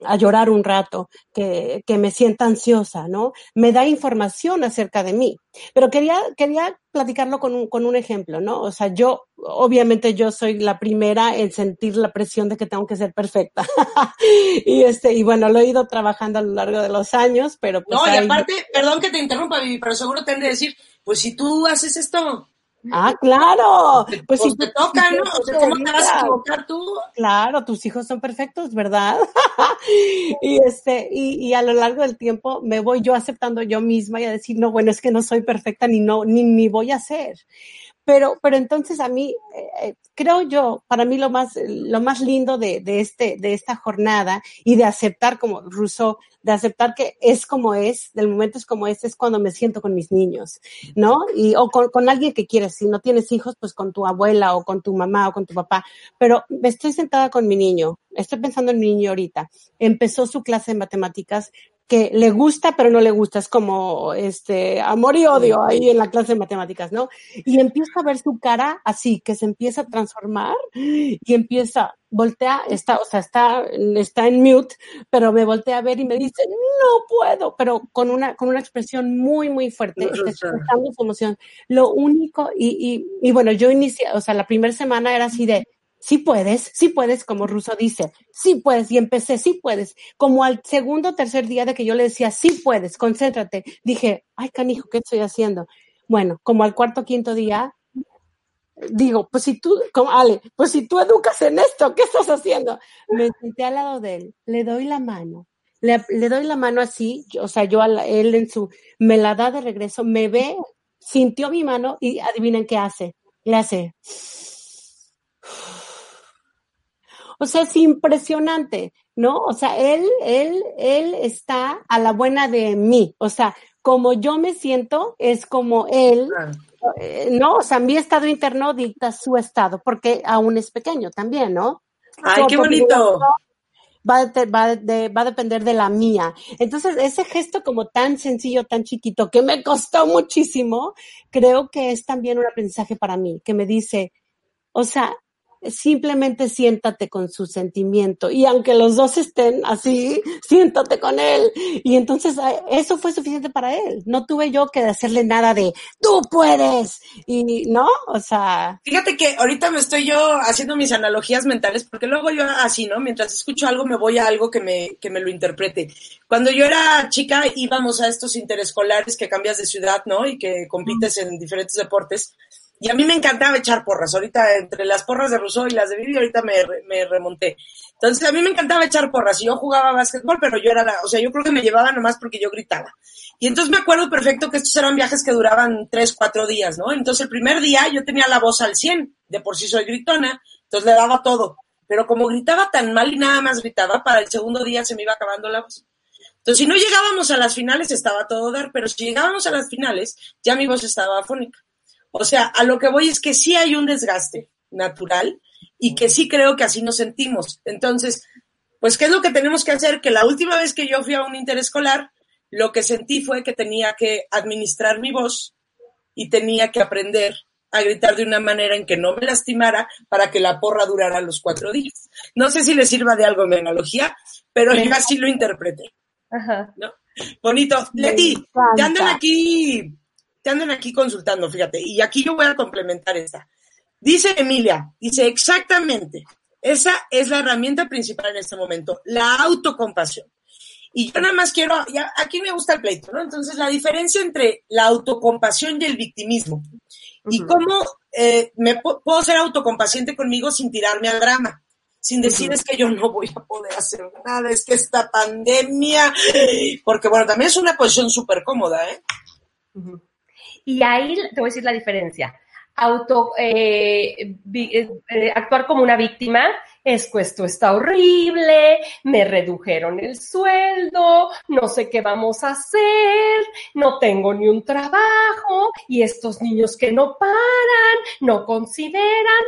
a llorar un rato, que, que, me sienta ansiosa, ¿no? Me da información acerca de mí. Pero quería, quería platicarlo con un, con un ejemplo, ¿no? O sea, yo, obviamente yo soy la primera en sentir la presión de que tengo que ser perfecta. y este, y bueno, lo he ido trabajando a lo largo de los años, pero pues. No, y aparte, perdón que te interrumpa, Vivi, pero seguro te han de decir, pues si tú haces esto, Ah, claro. Pues, pues si te toca, ¿no? O sea, ¿cómo te vas a equivocar tú? Claro, tus hijos son perfectos, ¿verdad? y este, y, y, a lo largo del tiempo me voy yo aceptando yo misma y a decir, no, bueno, es que no soy perfecta ni no, ni, ni voy a ser. Pero, pero entonces a mí, eh, creo yo, para mí lo más, lo más lindo de, de, este, de esta jornada y de aceptar como Rousseau, de aceptar que es como es, del momento es como es, es cuando me siento con mis niños, ¿no? Y, o con, con alguien que quieres, si no tienes hijos, pues con tu abuela o con tu mamá o con tu papá. Pero me estoy sentada con mi niño, estoy pensando en mi niño ahorita. Empezó su clase de matemáticas que le gusta pero no le gusta, es como este amor y odio ahí en la clase de matemáticas, ¿no? Y empiezo a ver su cara así, que se empieza a transformar y empieza, voltea, está, o sea, está, está en mute, pero me voltea a ver y me dice, no puedo, pero con una, con una expresión muy, muy fuerte, expresando su emoción. Lo único, y, y, y bueno, yo inicié, o sea, la primera semana era así de, sí puedes, sí puedes, como Russo dice, sí puedes, y empecé, sí puedes. Como al segundo o tercer día de que yo le decía, sí puedes, concéntrate, dije, ay, canijo, ¿qué estoy haciendo? Bueno, como al cuarto o quinto día, digo, pues si tú, como Ale, pues si tú educas en esto, ¿qué estás haciendo? Me senté al lado de él, le doy la mano, le, le doy la mano así, o sea, yo a la, él en su, me la da de regreso, me ve sintió mi mano y adivinen qué hace. Le hace. O sea, es impresionante, ¿no? O sea, él, él, él está a la buena de mí. O sea, como yo me siento, es como él, eh, ¿no? O sea, mi estado interno dicta su estado, porque aún es pequeño también, ¿no? Ay, qué bonito. Va a, va, va a depender de la mía. Entonces, ese gesto como tan sencillo, tan chiquito, que me costó muchísimo, creo que es también un aprendizaje para mí, que me dice, o sea, simplemente siéntate con su sentimiento y aunque los dos estén así, siéntate con él. Y entonces eso fue suficiente para él. No tuve yo que hacerle nada de tú puedes y no, o sea. Fíjate que ahorita me estoy yo haciendo mis analogías mentales porque luego yo así, ¿no? Mientras escucho algo me voy a algo que me, que me lo interprete. Cuando yo era chica íbamos a estos interescolares que cambias de ciudad, ¿no? Y que compites en diferentes deportes. Y a mí me encantaba echar porras. Ahorita, entre las porras de Rousseau y las de Vivi, ahorita me, me remonté. Entonces, a mí me encantaba echar porras. Y yo jugaba básquetbol, pero yo era la, o sea, yo creo que me llevaba nomás porque yo gritaba. Y entonces me acuerdo perfecto que estos eran viajes que duraban tres, cuatro días, ¿no? Entonces, el primer día yo tenía la voz al 100. De por sí soy gritona. Entonces, le daba todo. Pero como gritaba tan mal y nada más gritaba, para el segundo día se me iba acabando la voz. Entonces, si no llegábamos a las finales, estaba todo dar, pero si llegábamos a las finales, ya mi voz estaba afónica. O sea, a lo que voy es que sí hay un desgaste natural y que sí creo que así nos sentimos. Entonces, pues, ¿qué es lo que tenemos que hacer? Que la última vez que yo fui a un interescolar, lo que sentí fue que tenía que administrar mi voz y tenía que aprender a gritar de una manera en que no me lastimara para que la porra durara los cuatro días. No sé si le sirva de algo mi analogía, pero yo así lo interpreté. Ajá. ¿no? Bonito. Leti, te andan aquí te andan aquí consultando, fíjate, y aquí yo voy a complementar esta. Dice Emilia, dice exactamente, esa es la herramienta principal en este momento, la autocompasión. Y yo nada más quiero, ya, aquí me gusta el pleito, ¿no? Entonces, la diferencia entre la autocompasión y el victimismo. Y cómo eh, me puedo ser autocompaciente conmigo sin tirarme al drama, sin decir es que yo no voy a poder hacer nada, es que esta pandemia, porque bueno, también es una posición súper cómoda, ¿eh? Y ahí te voy a decir la diferencia. Auto, eh, eh, eh, actuar como una víctima es que esto está horrible, me redujeron el sueldo, no sé qué vamos a hacer, no tengo ni un trabajo y estos niños que no paran, no consideran.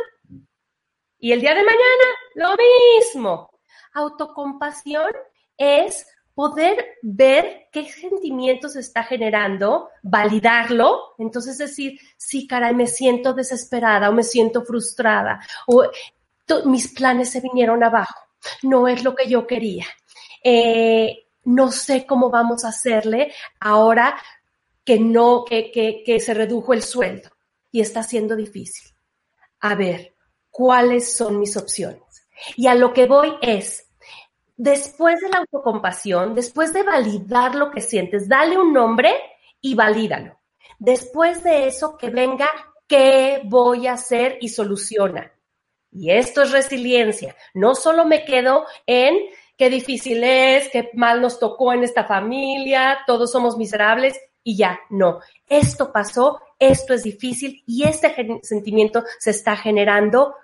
Y el día de mañana, lo mismo. Autocompasión es poder ver qué sentimientos está generando, validarlo, entonces decir, sí, caray, me siento desesperada o me siento frustrada o mis planes se vinieron abajo, no es lo que yo quería. Eh, no sé cómo vamos a hacerle ahora que no, que, que, que se redujo el sueldo y está siendo difícil. A ver, ¿cuáles son mis opciones? Y a lo que voy es, después de la autocompasión, después de validar lo que sientes, dale un nombre y valídalo. Después de eso, que venga, ¿qué voy a hacer? Y soluciona. Y esto es resiliencia. No solo me quedo en qué difícil es, qué mal nos tocó en esta familia, todos somos miserables y ya, no. Esto pasó, esto es difícil y este sentimiento se está generando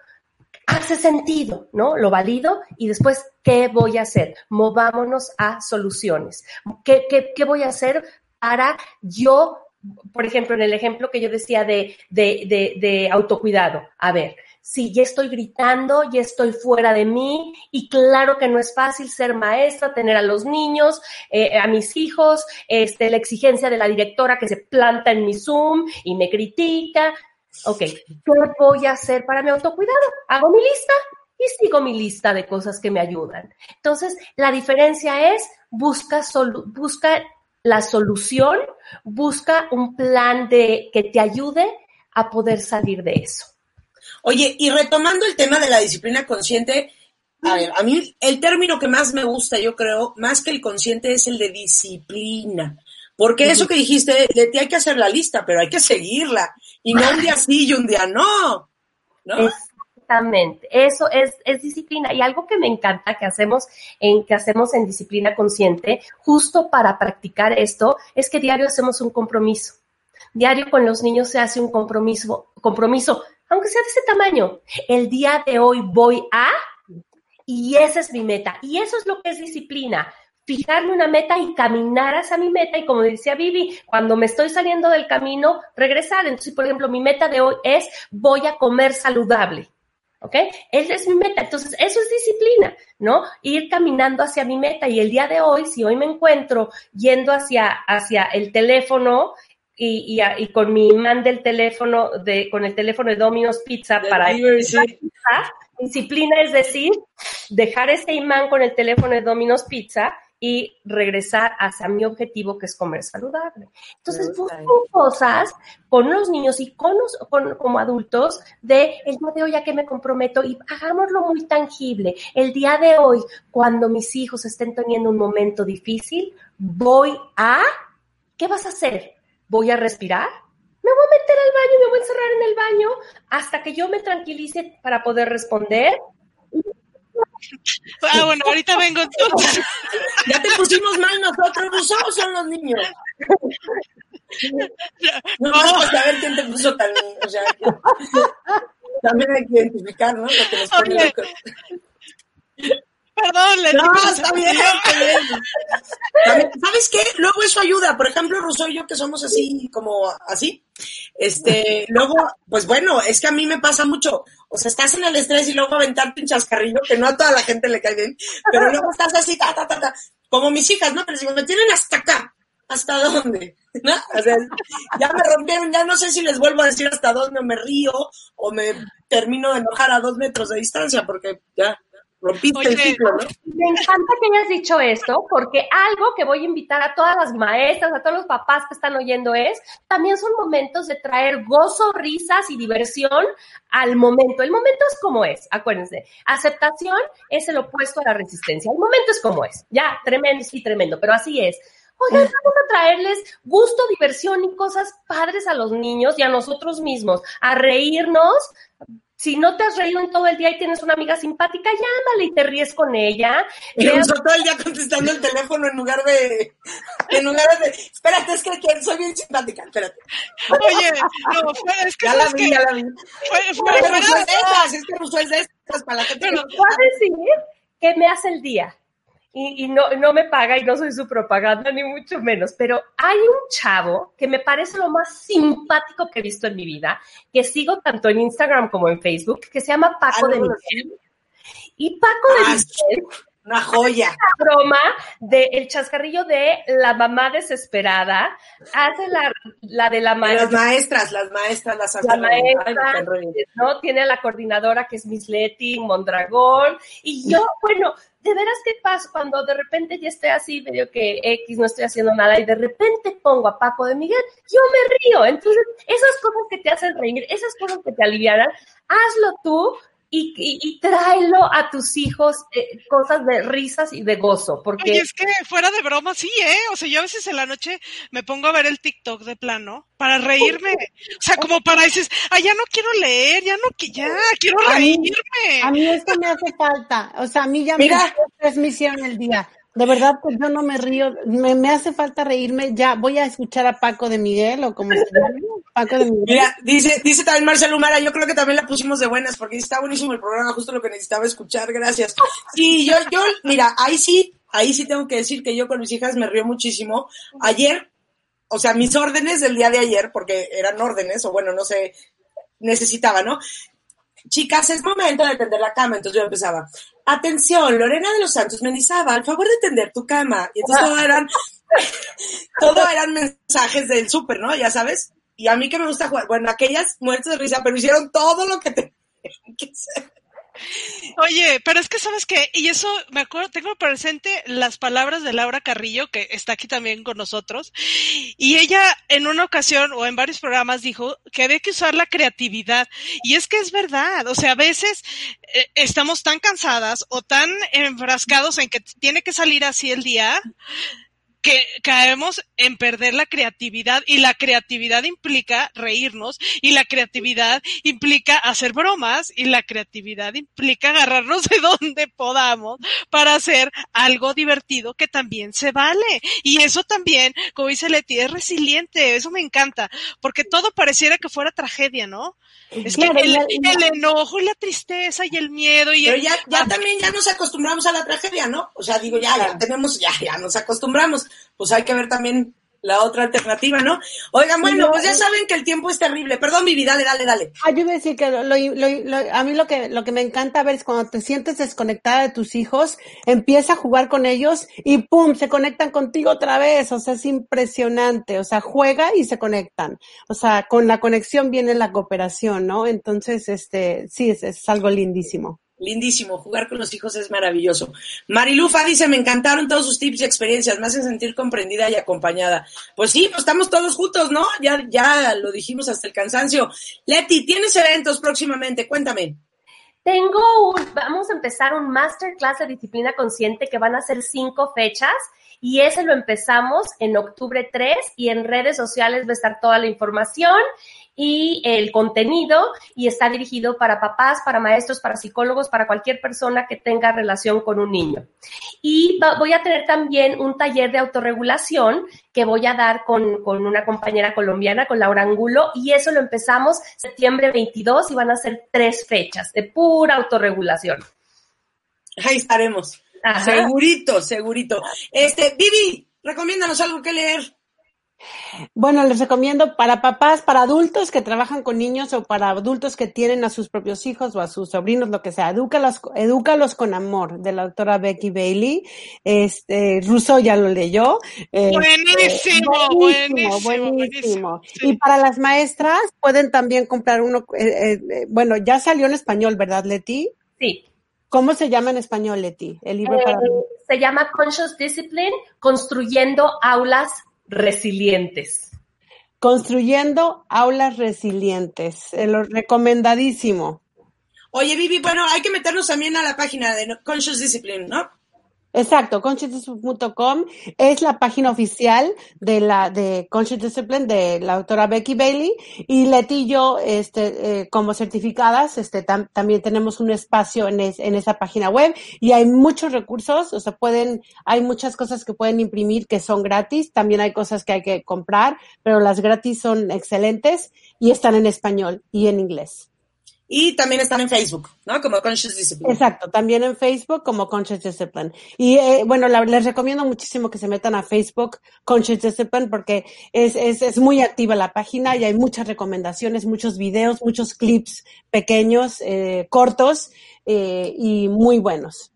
hace sentido, ¿no? Lo valido y después, ¿qué voy a hacer? Movámonos a soluciones. ¿Qué, qué, voy a hacer para yo, por ejemplo, en el ejemplo que yo decía de, de, de, autocuidado? A ver, si ya estoy gritando, ya estoy fuera de mí y claro que no es fácil ser maestra, tener a los niños, eh, a mis hijos, este, la exigencia de la directora que se planta en mi Zoom y me critica, Ok, ¿qué voy a hacer para mi autocuidado? Hago mi lista y sigo mi lista de cosas que me ayudan. Entonces, la diferencia es busca, busca la solución, busca un plan de, que te ayude a poder salir de eso. Oye, y retomando el tema de la disciplina consciente, a ver, a mí el término que más me gusta, yo creo, más que el consciente, es el de disciplina. Porque eso que dijiste, Leti, hay que hacer la lista, pero hay que seguirla. Y no un día sí y un día no. Exactamente, eso es, es, disciplina y algo que me encanta que hacemos en que hacemos en disciplina consciente, justo para practicar esto, es que diario hacemos un compromiso. Diario con los niños se hace un compromiso, compromiso, aunque sea de ese tamaño. El día de hoy voy a, y esa es mi meta. Y eso es lo que es disciplina fijarme una meta y caminar hacia mi meta y como decía Vivi, cuando me estoy saliendo del camino, regresar. Entonces, por ejemplo, mi meta de hoy es voy a comer saludable. ¿Ok? Esa es mi meta. Entonces, eso es disciplina, ¿no? Ir caminando hacia mi meta. Y el día de hoy, si hoy me encuentro yendo hacia, hacia el teléfono y, y, con mi imán del teléfono, de, con el teléfono de Domino's Pizza para pizza, disciplina es decir, dejar ese imán con el teléfono de Domino's Pizza y regresar hacia mi objetivo que es comer saludable. Entonces, busquen cosas con los niños y con, los, como adultos de el día de hoy a qué me comprometo y hagámoslo muy tangible. El día de hoy, cuando mis hijos estén teniendo un momento difícil, voy a, ¿qué vas a hacer? ¿Voy a respirar? Me voy a meter al baño, me voy a encerrar en el baño hasta que yo me tranquilice para poder responder Ah, bueno, ahorita vengo entonces. Ya te pusimos mal nosotros, ¿no son los niños? No, pues a ver quién te puso tan, o sea, también hay que identificar, ¿no? Lo que nos pone Perdón, le No, está bien, está bien. ¿Sabes qué? Luego eso ayuda. Por ejemplo, Rousseau y yo que somos así, como así. Este, luego, pues bueno, es que a mí me pasa mucho. O sea, estás en el estrés y luego aventarte un chascarrillo, que no a toda la gente le cae bien, pero luego estás así, ta, ta, ta, ta. Como mis hijas, ¿no? Les digo, me tienen hasta acá. ¿Hasta dónde? ¿No? O sea, ya me rompieron, ya no sé si les vuelvo a decir hasta dónde o me río o me termino de enojar a dos metros de distancia, porque ya, Rompiste el ciclo, ¿no? Me encanta que hayas dicho esto, porque algo que voy a invitar a todas las maestras, a todos los papás que están oyendo es, también son momentos de traer gozo, risas y diversión al momento. El momento es como es, acuérdense. Aceptación es el opuesto a la resistencia. El momento es como es. Ya, tremendo, sí, tremendo, pero así es. Oigan, vamos a traerles gusto, diversión y cosas padres a los niños y a nosotros mismos, a reírnos, si no te has reído en todo el día y tienes una amiga simpática, llámale y te ríes con ella. Y todo el día contestando el teléfono en lugar de, en lugar de, espérate, es que soy bien simpática, espérate. Oye, no, es que... Ya la vi, ya la vi. Fue, fue, Pero es de estas, es que es de estas para la gente. Pero, ¿puedo decir que me hace el día? Y, no, no, me paga y no soy su propaganda, ni mucho menos, pero hay un chavo que me parece lo más simpático que he visto en mi vida, que sigo tanto en Instagram como en Facebook, que se llama Paco de Miguel. Y Paco de ah, Miguel una joya. La broma del el chascarrillo de la mamá desesperada. Hace la, la de la maestra. Las maestras, las maestras, las La maestra, ¿no? Tiene a la coordinadora que es Miss Leti, Mondragón. Y yo, bueno, de veras qué pasa cuando de repente ya estoy así, medio que X, no estoy haciendo nada, y de repente pongo a Paco de Miguel, yo me río. Entonces, esas cosas que te hacen reír, esas cosas que te aliviaran, hazlo tú, y, y, tráelo a tus hijos eh, cosas de risas y de gozo. Porque... Oye, es que fuera de broma, sí, ¿eh? O sea, yo a veces en la noche me pongo a ver el TikTok de plano para reírme. O sea, como para decir, ah, ya no quiero leer, ya no, ya, quiero reírme. A mí, esto me hace falta. O sea, a mí ya me hace transmisión el día. De verdad, pues yo no me río, me, me, hace falta reírme. Ya voy a escuchar a Paco de Miguel o como se llama. Paco de Miguel. Mira, dice, dice también Marcelo Humara, yo creo que también la pusimos de buenas porque está buenísimo el programa, justo lo que necesitaba escuchar, gracias. Sí, yo, yo, mira, ahí sí, ahí sí tengo que decir que yo con mis hijas me río muchísimo. Ayer, o sea, mis órdenes del día de ayer, porque eran órdenes, o bueno, no sé, necesitaba, ¿no? Chicas, es momento de tender la cama. Entonces yo empezaba, atención, Lorena de los Santos Mendizábal, al favor de tender tu cama. Y entonces todo eran, todo eran mensajes del súper, ¿no? Ya sabes. Y a mí que me gusta jugar, bueno, aquellas muertes de risa, pero hicieron todo lo que te que hacer. Oye, pero es que sabes que, y eso me acuerdo, tengo presente las palabras de Laura Carrillo, que está aquí también con nosotros, y ella en una ocasión o en varios programas dijo que había que usar la creatividad, y es que es verdad, o sea, a veces eh, estamos tan cansadas o tan enfrascados en que tiene que salir así el día, que caemos en perder la creatividad y la creatividad implica reírnos y la creatividad implica hacer bromas y la creatividad implica agarrarnos de donde podamos para hacer algo divertido que también se vale. Y eso también, como dice Leti, es resiliente, eso me encanta, porque todo pareciera que fuera tragedia, ¿no? Es que el, enojo y la tristeza y el miedo y Pero ya, ya también ya nos acostumbramos a la tragedia, ¿no? O sea, digo, ya, ya tenemos, ya, ya nos acostumbramos. Pues hay que ver también la otra alternativa, ¿no? Oigan, bueno, pues ya saben que el tiempo es terrible. Perdón, Vivi, dale, dale, dale. Ah, yo iba a decir que lo, lo, a mí lo que, lo que me encanta ver es cuando te sientes desconectada de tus hijos, empieza a jugar con ellos y ¡pum! se conectan contigo otra vez. O sea, es impresionante. O sea, juega y se conectan. O sea, con la conexión viene la cooperación, ¿no? Entonces, este, sí, es, es algo lindísimo. Lindísimo, jugar con los hijos es maravilloso. Marilufa dice, me encantaron todos sus tips y experiencias, me hacen sentir comprendida y acompañada. Pues sí, pues estamos todos juntos, ¿no? Ya, ya lo dijimos hasta el cansancio. Leti, ¿tienes eventos próximamente? Cuéntame. Tengo un, vamos a empezar un masterclass de disciplina consciente que van a ser cinco fechas y ese lo empezamos en octubre 3 y en redes sociales va a estar toda la información y el contenido y está dirigido para papás, para maestros, para psicólogos, para cualquier persona que tenga relación con un niño. Y voy a tener también un taller de autorregulación que voy a dar con, con una compañera colombiana, con Laura Angulo, y eso lo empezamos septiembre 22 y van a ser tres fechas de pura autorregulación. Ahí estaremos. Segurito, segurito. Este, Vivi, recomiéndanos algo que leer. Bueno, les recomiendo para papás, para adultos que trabajan con niños o para adultos que tienen a sus propios hijos o a sus sobrinos, lo que sea, edúcalos, edúcalos con amor, de la autora Becky Bailey. Este, Russo ya lo leyó. Este, buenísimo, buenísimo, buenísimo, Y para las maestras pueden también comprar uno, eh, eh, eh, bueno, ya salió en español, ¿verdad, Leti? Sí. ¿Cómo se llama en español, Leti? El libro para... Se llama Conscious Discipline, construyendo aulas resilientes. Construyendo aulas resilientes. lo recomendadísimo. Oye, Vivi, bueno, hay que meternos también a la página de Conscious Discipline, ¿no? Exacto, consciousdiscipline.com es la página oficial de la de Conscious Discipline de la autora Becky Bailey y Leti y yo, este, eh, como certificadas, este, también tenemos un espacio en, en esa página web y hay muchos recursos, o sea, pueden, hay muchas cosas que pueden imprimir que son gratis, también hay cosas que hay que comprar, pero las gratis son excelentes y están en español y en inglés. Y también están en Facebook, ¿no? Como Conscious Discipline. Exacto, también en Facebook como Conscious Discipline. Y eh, bueno, les recomiendo muchísimo que se metan a Facebook Conscious Discipline porque es, es, es muy activa la página y hay muchas recomendaciones, muchos videos, muchos clips pequeños, eh, cortos eh, y muy buenos.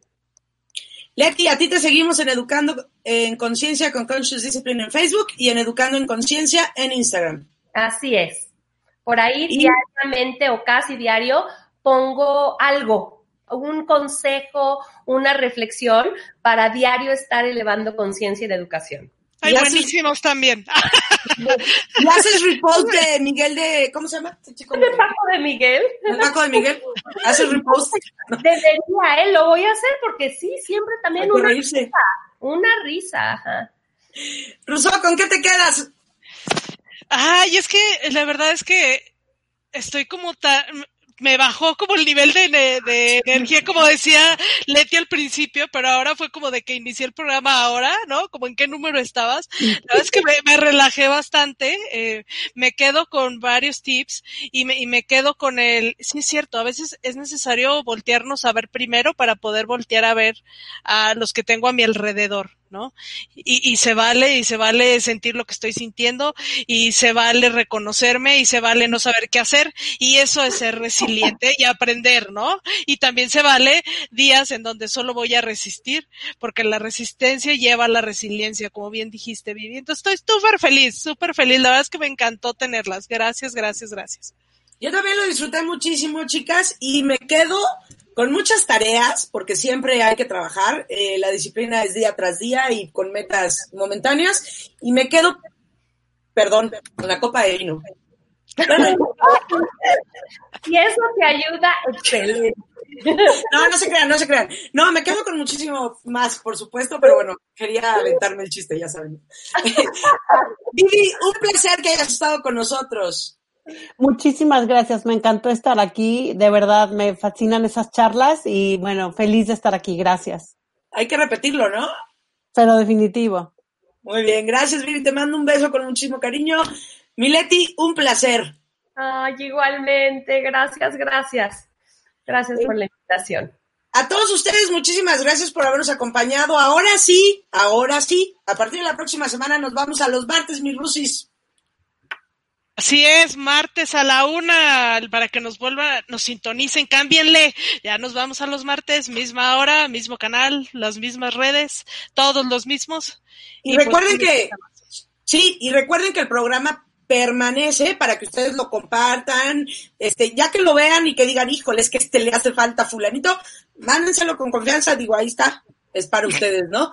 Leti, a ti te seguimos en Educando en Conciencia con Conscious Discipline en Facebook y en Educando en Conciencia en Instagram. Así es. Por ahí diariamente o casi diario pongo algo, un consejo, una reflexión para diario estar elevando conciencia y de educación. Buenísimos también. ¿Y haces repost de Miguel de, ¿cómo se llama? Este chico de Paco de Miguel. ¿De Paco de Miguel? ¿Haces repost? Debería, ¿eh? Lo voy a hacer porque sí, siempre también una risa. Una risa, ajá. Ruso, ¿con qué te quedas? Ay, es que la verdad es que estoy como tan, me bajó como el nivel de, de, energía, como decía Leti al principio, pero ahora fue como de que inicié el programa ahora, ¿no? Como en qué número estabas. La verdad es que me, relajé bastante, eh, me quedo con varios tips y me, y me quedo con el, sí es cierto, a veces es necesario voltearnos a ver primero para poder voltear a ver a los que tengo a mi alrededor. ¿No? Y, y, se vale, y se vale sentir lo que estoy sintiendo, y se vale reconocerme, y se vale no saber qué hacer, y eso es ser resiliente y aprender, ¿no? Y también se vale días en donde solo voy a resistir, porque la resistencia lleva a la resiliencia, como bien dijiste, Vivi. Entonces estoy súper feliz, súper feliz. La verdad es que me encantó tenerlas. Gracias, gracias, gracias. Yo también lo disfruté muchísimo, chicas, y me quedo con muchas tareas, porque siempre hay que trabajar. Eh, la disciplina es día tras día y con metas momentáneas. Y me quedo, perdón, con la copa de vino. y eso te ayuda excelente. No, no se crean, no se crean. No, me quedo con muchísimo más, por supuesto, pero bueno, quería aventarme el chiste, ya saben. Vivi, un placer que hayas estado con nosotros. Muchísimas gracias, me encantó estar aquí, de verdad me fascinan esas charlas y bueno, feliz de estar aquí, gracias. Hay que repetirlo, ¿no? Pero definitivo. Muy bien, gracias Vivi, te mando un beso con muchísimo cariño. Mileti, un placer. Ay, igualmente, gracias, gracias. Gracias por la invitación. A todos ustedes, muchísimas gracias por habernos acompañado. Ahora sí, ahora sí, a partir de la próxima semana nos vamos a los martes, mis rusis. Así es, martes a la una, para que nos vuelvan, nos sintonicen, cámbienle. Ya nos vamos a los martes, misma hora, mismo canal, las mismas redes, todos los mismos. Y, pues, recuerden que, sí, y recuerden que el programa permanece para que ustedes lo compartan, este, ya que lo vean y que digan, híjole, es que este le hace falta fulanito, mándenselo con confianza, digo, ahí está, es para ustedes, ¿no?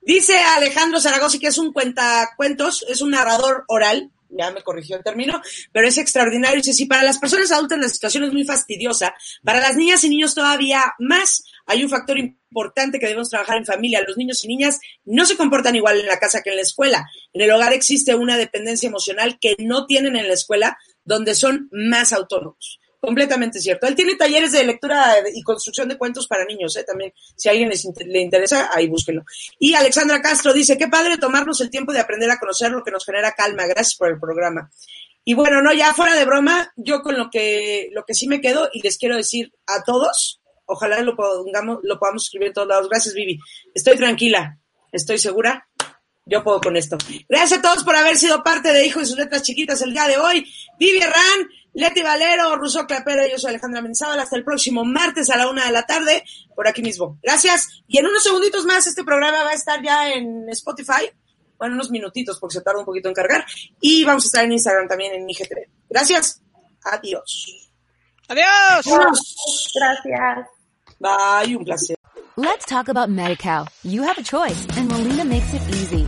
Dice Alejandro Zaragoza que es un cuentacuentos, es un narrador oral, ya me corrigió el término, pero es extraordinario. Dice, si para las personas adultas la situación es muy fastidiosa, para las niñas y niños todavía más. Hay un factor importante que debemos trabajar en familia. Los niños y niñas no se comportan igual en la casa que en la escuela. En el hogar existe una dependencia emocional que no tienen en la escuela, donde son más autónomos. Completamente cierto. Él tiene talleres de lectura y construcción de cuentos para niños, ¿eh? también. Si a alguien les le interesa, ahí búsquenlo. Y Alexandra Castro dice, qué padre tomarnos el tiempo de aprender a conocer lo que nos genera calma. Gracias por el programa. Y bueno, no, ya fuera de broma, yo con lo que, lo que sí me quedo y les quiero decir a todos, ojalá lo pongamos, lo podamos escribir en todos lados. Gracias, Vivi. Estoy tranquila, estoy segura. Yo puedo con esto. Gracias a todos por haber sido parte de Hijo y sus letras chiquitas el día de hoy. Vivi Herrán, Leti Valero, Russo Clapera, yo soy Alejandra Menzábal. Hasta el próximo martes a la una de la tarde, por aquí mismo. Gracias. Y en unos segunditos más, este programa va a estar ya en Spotify. Bueno, unos minutitos, porque se tarda un poquito en cargar. Y vamos a estar en Instagram también, en IGTV. Gracias. Adiós. Adiós. Adiós. Gracias. Bye, un placer. Let's talk about MediCal. You have a choice and Molina makes it easy.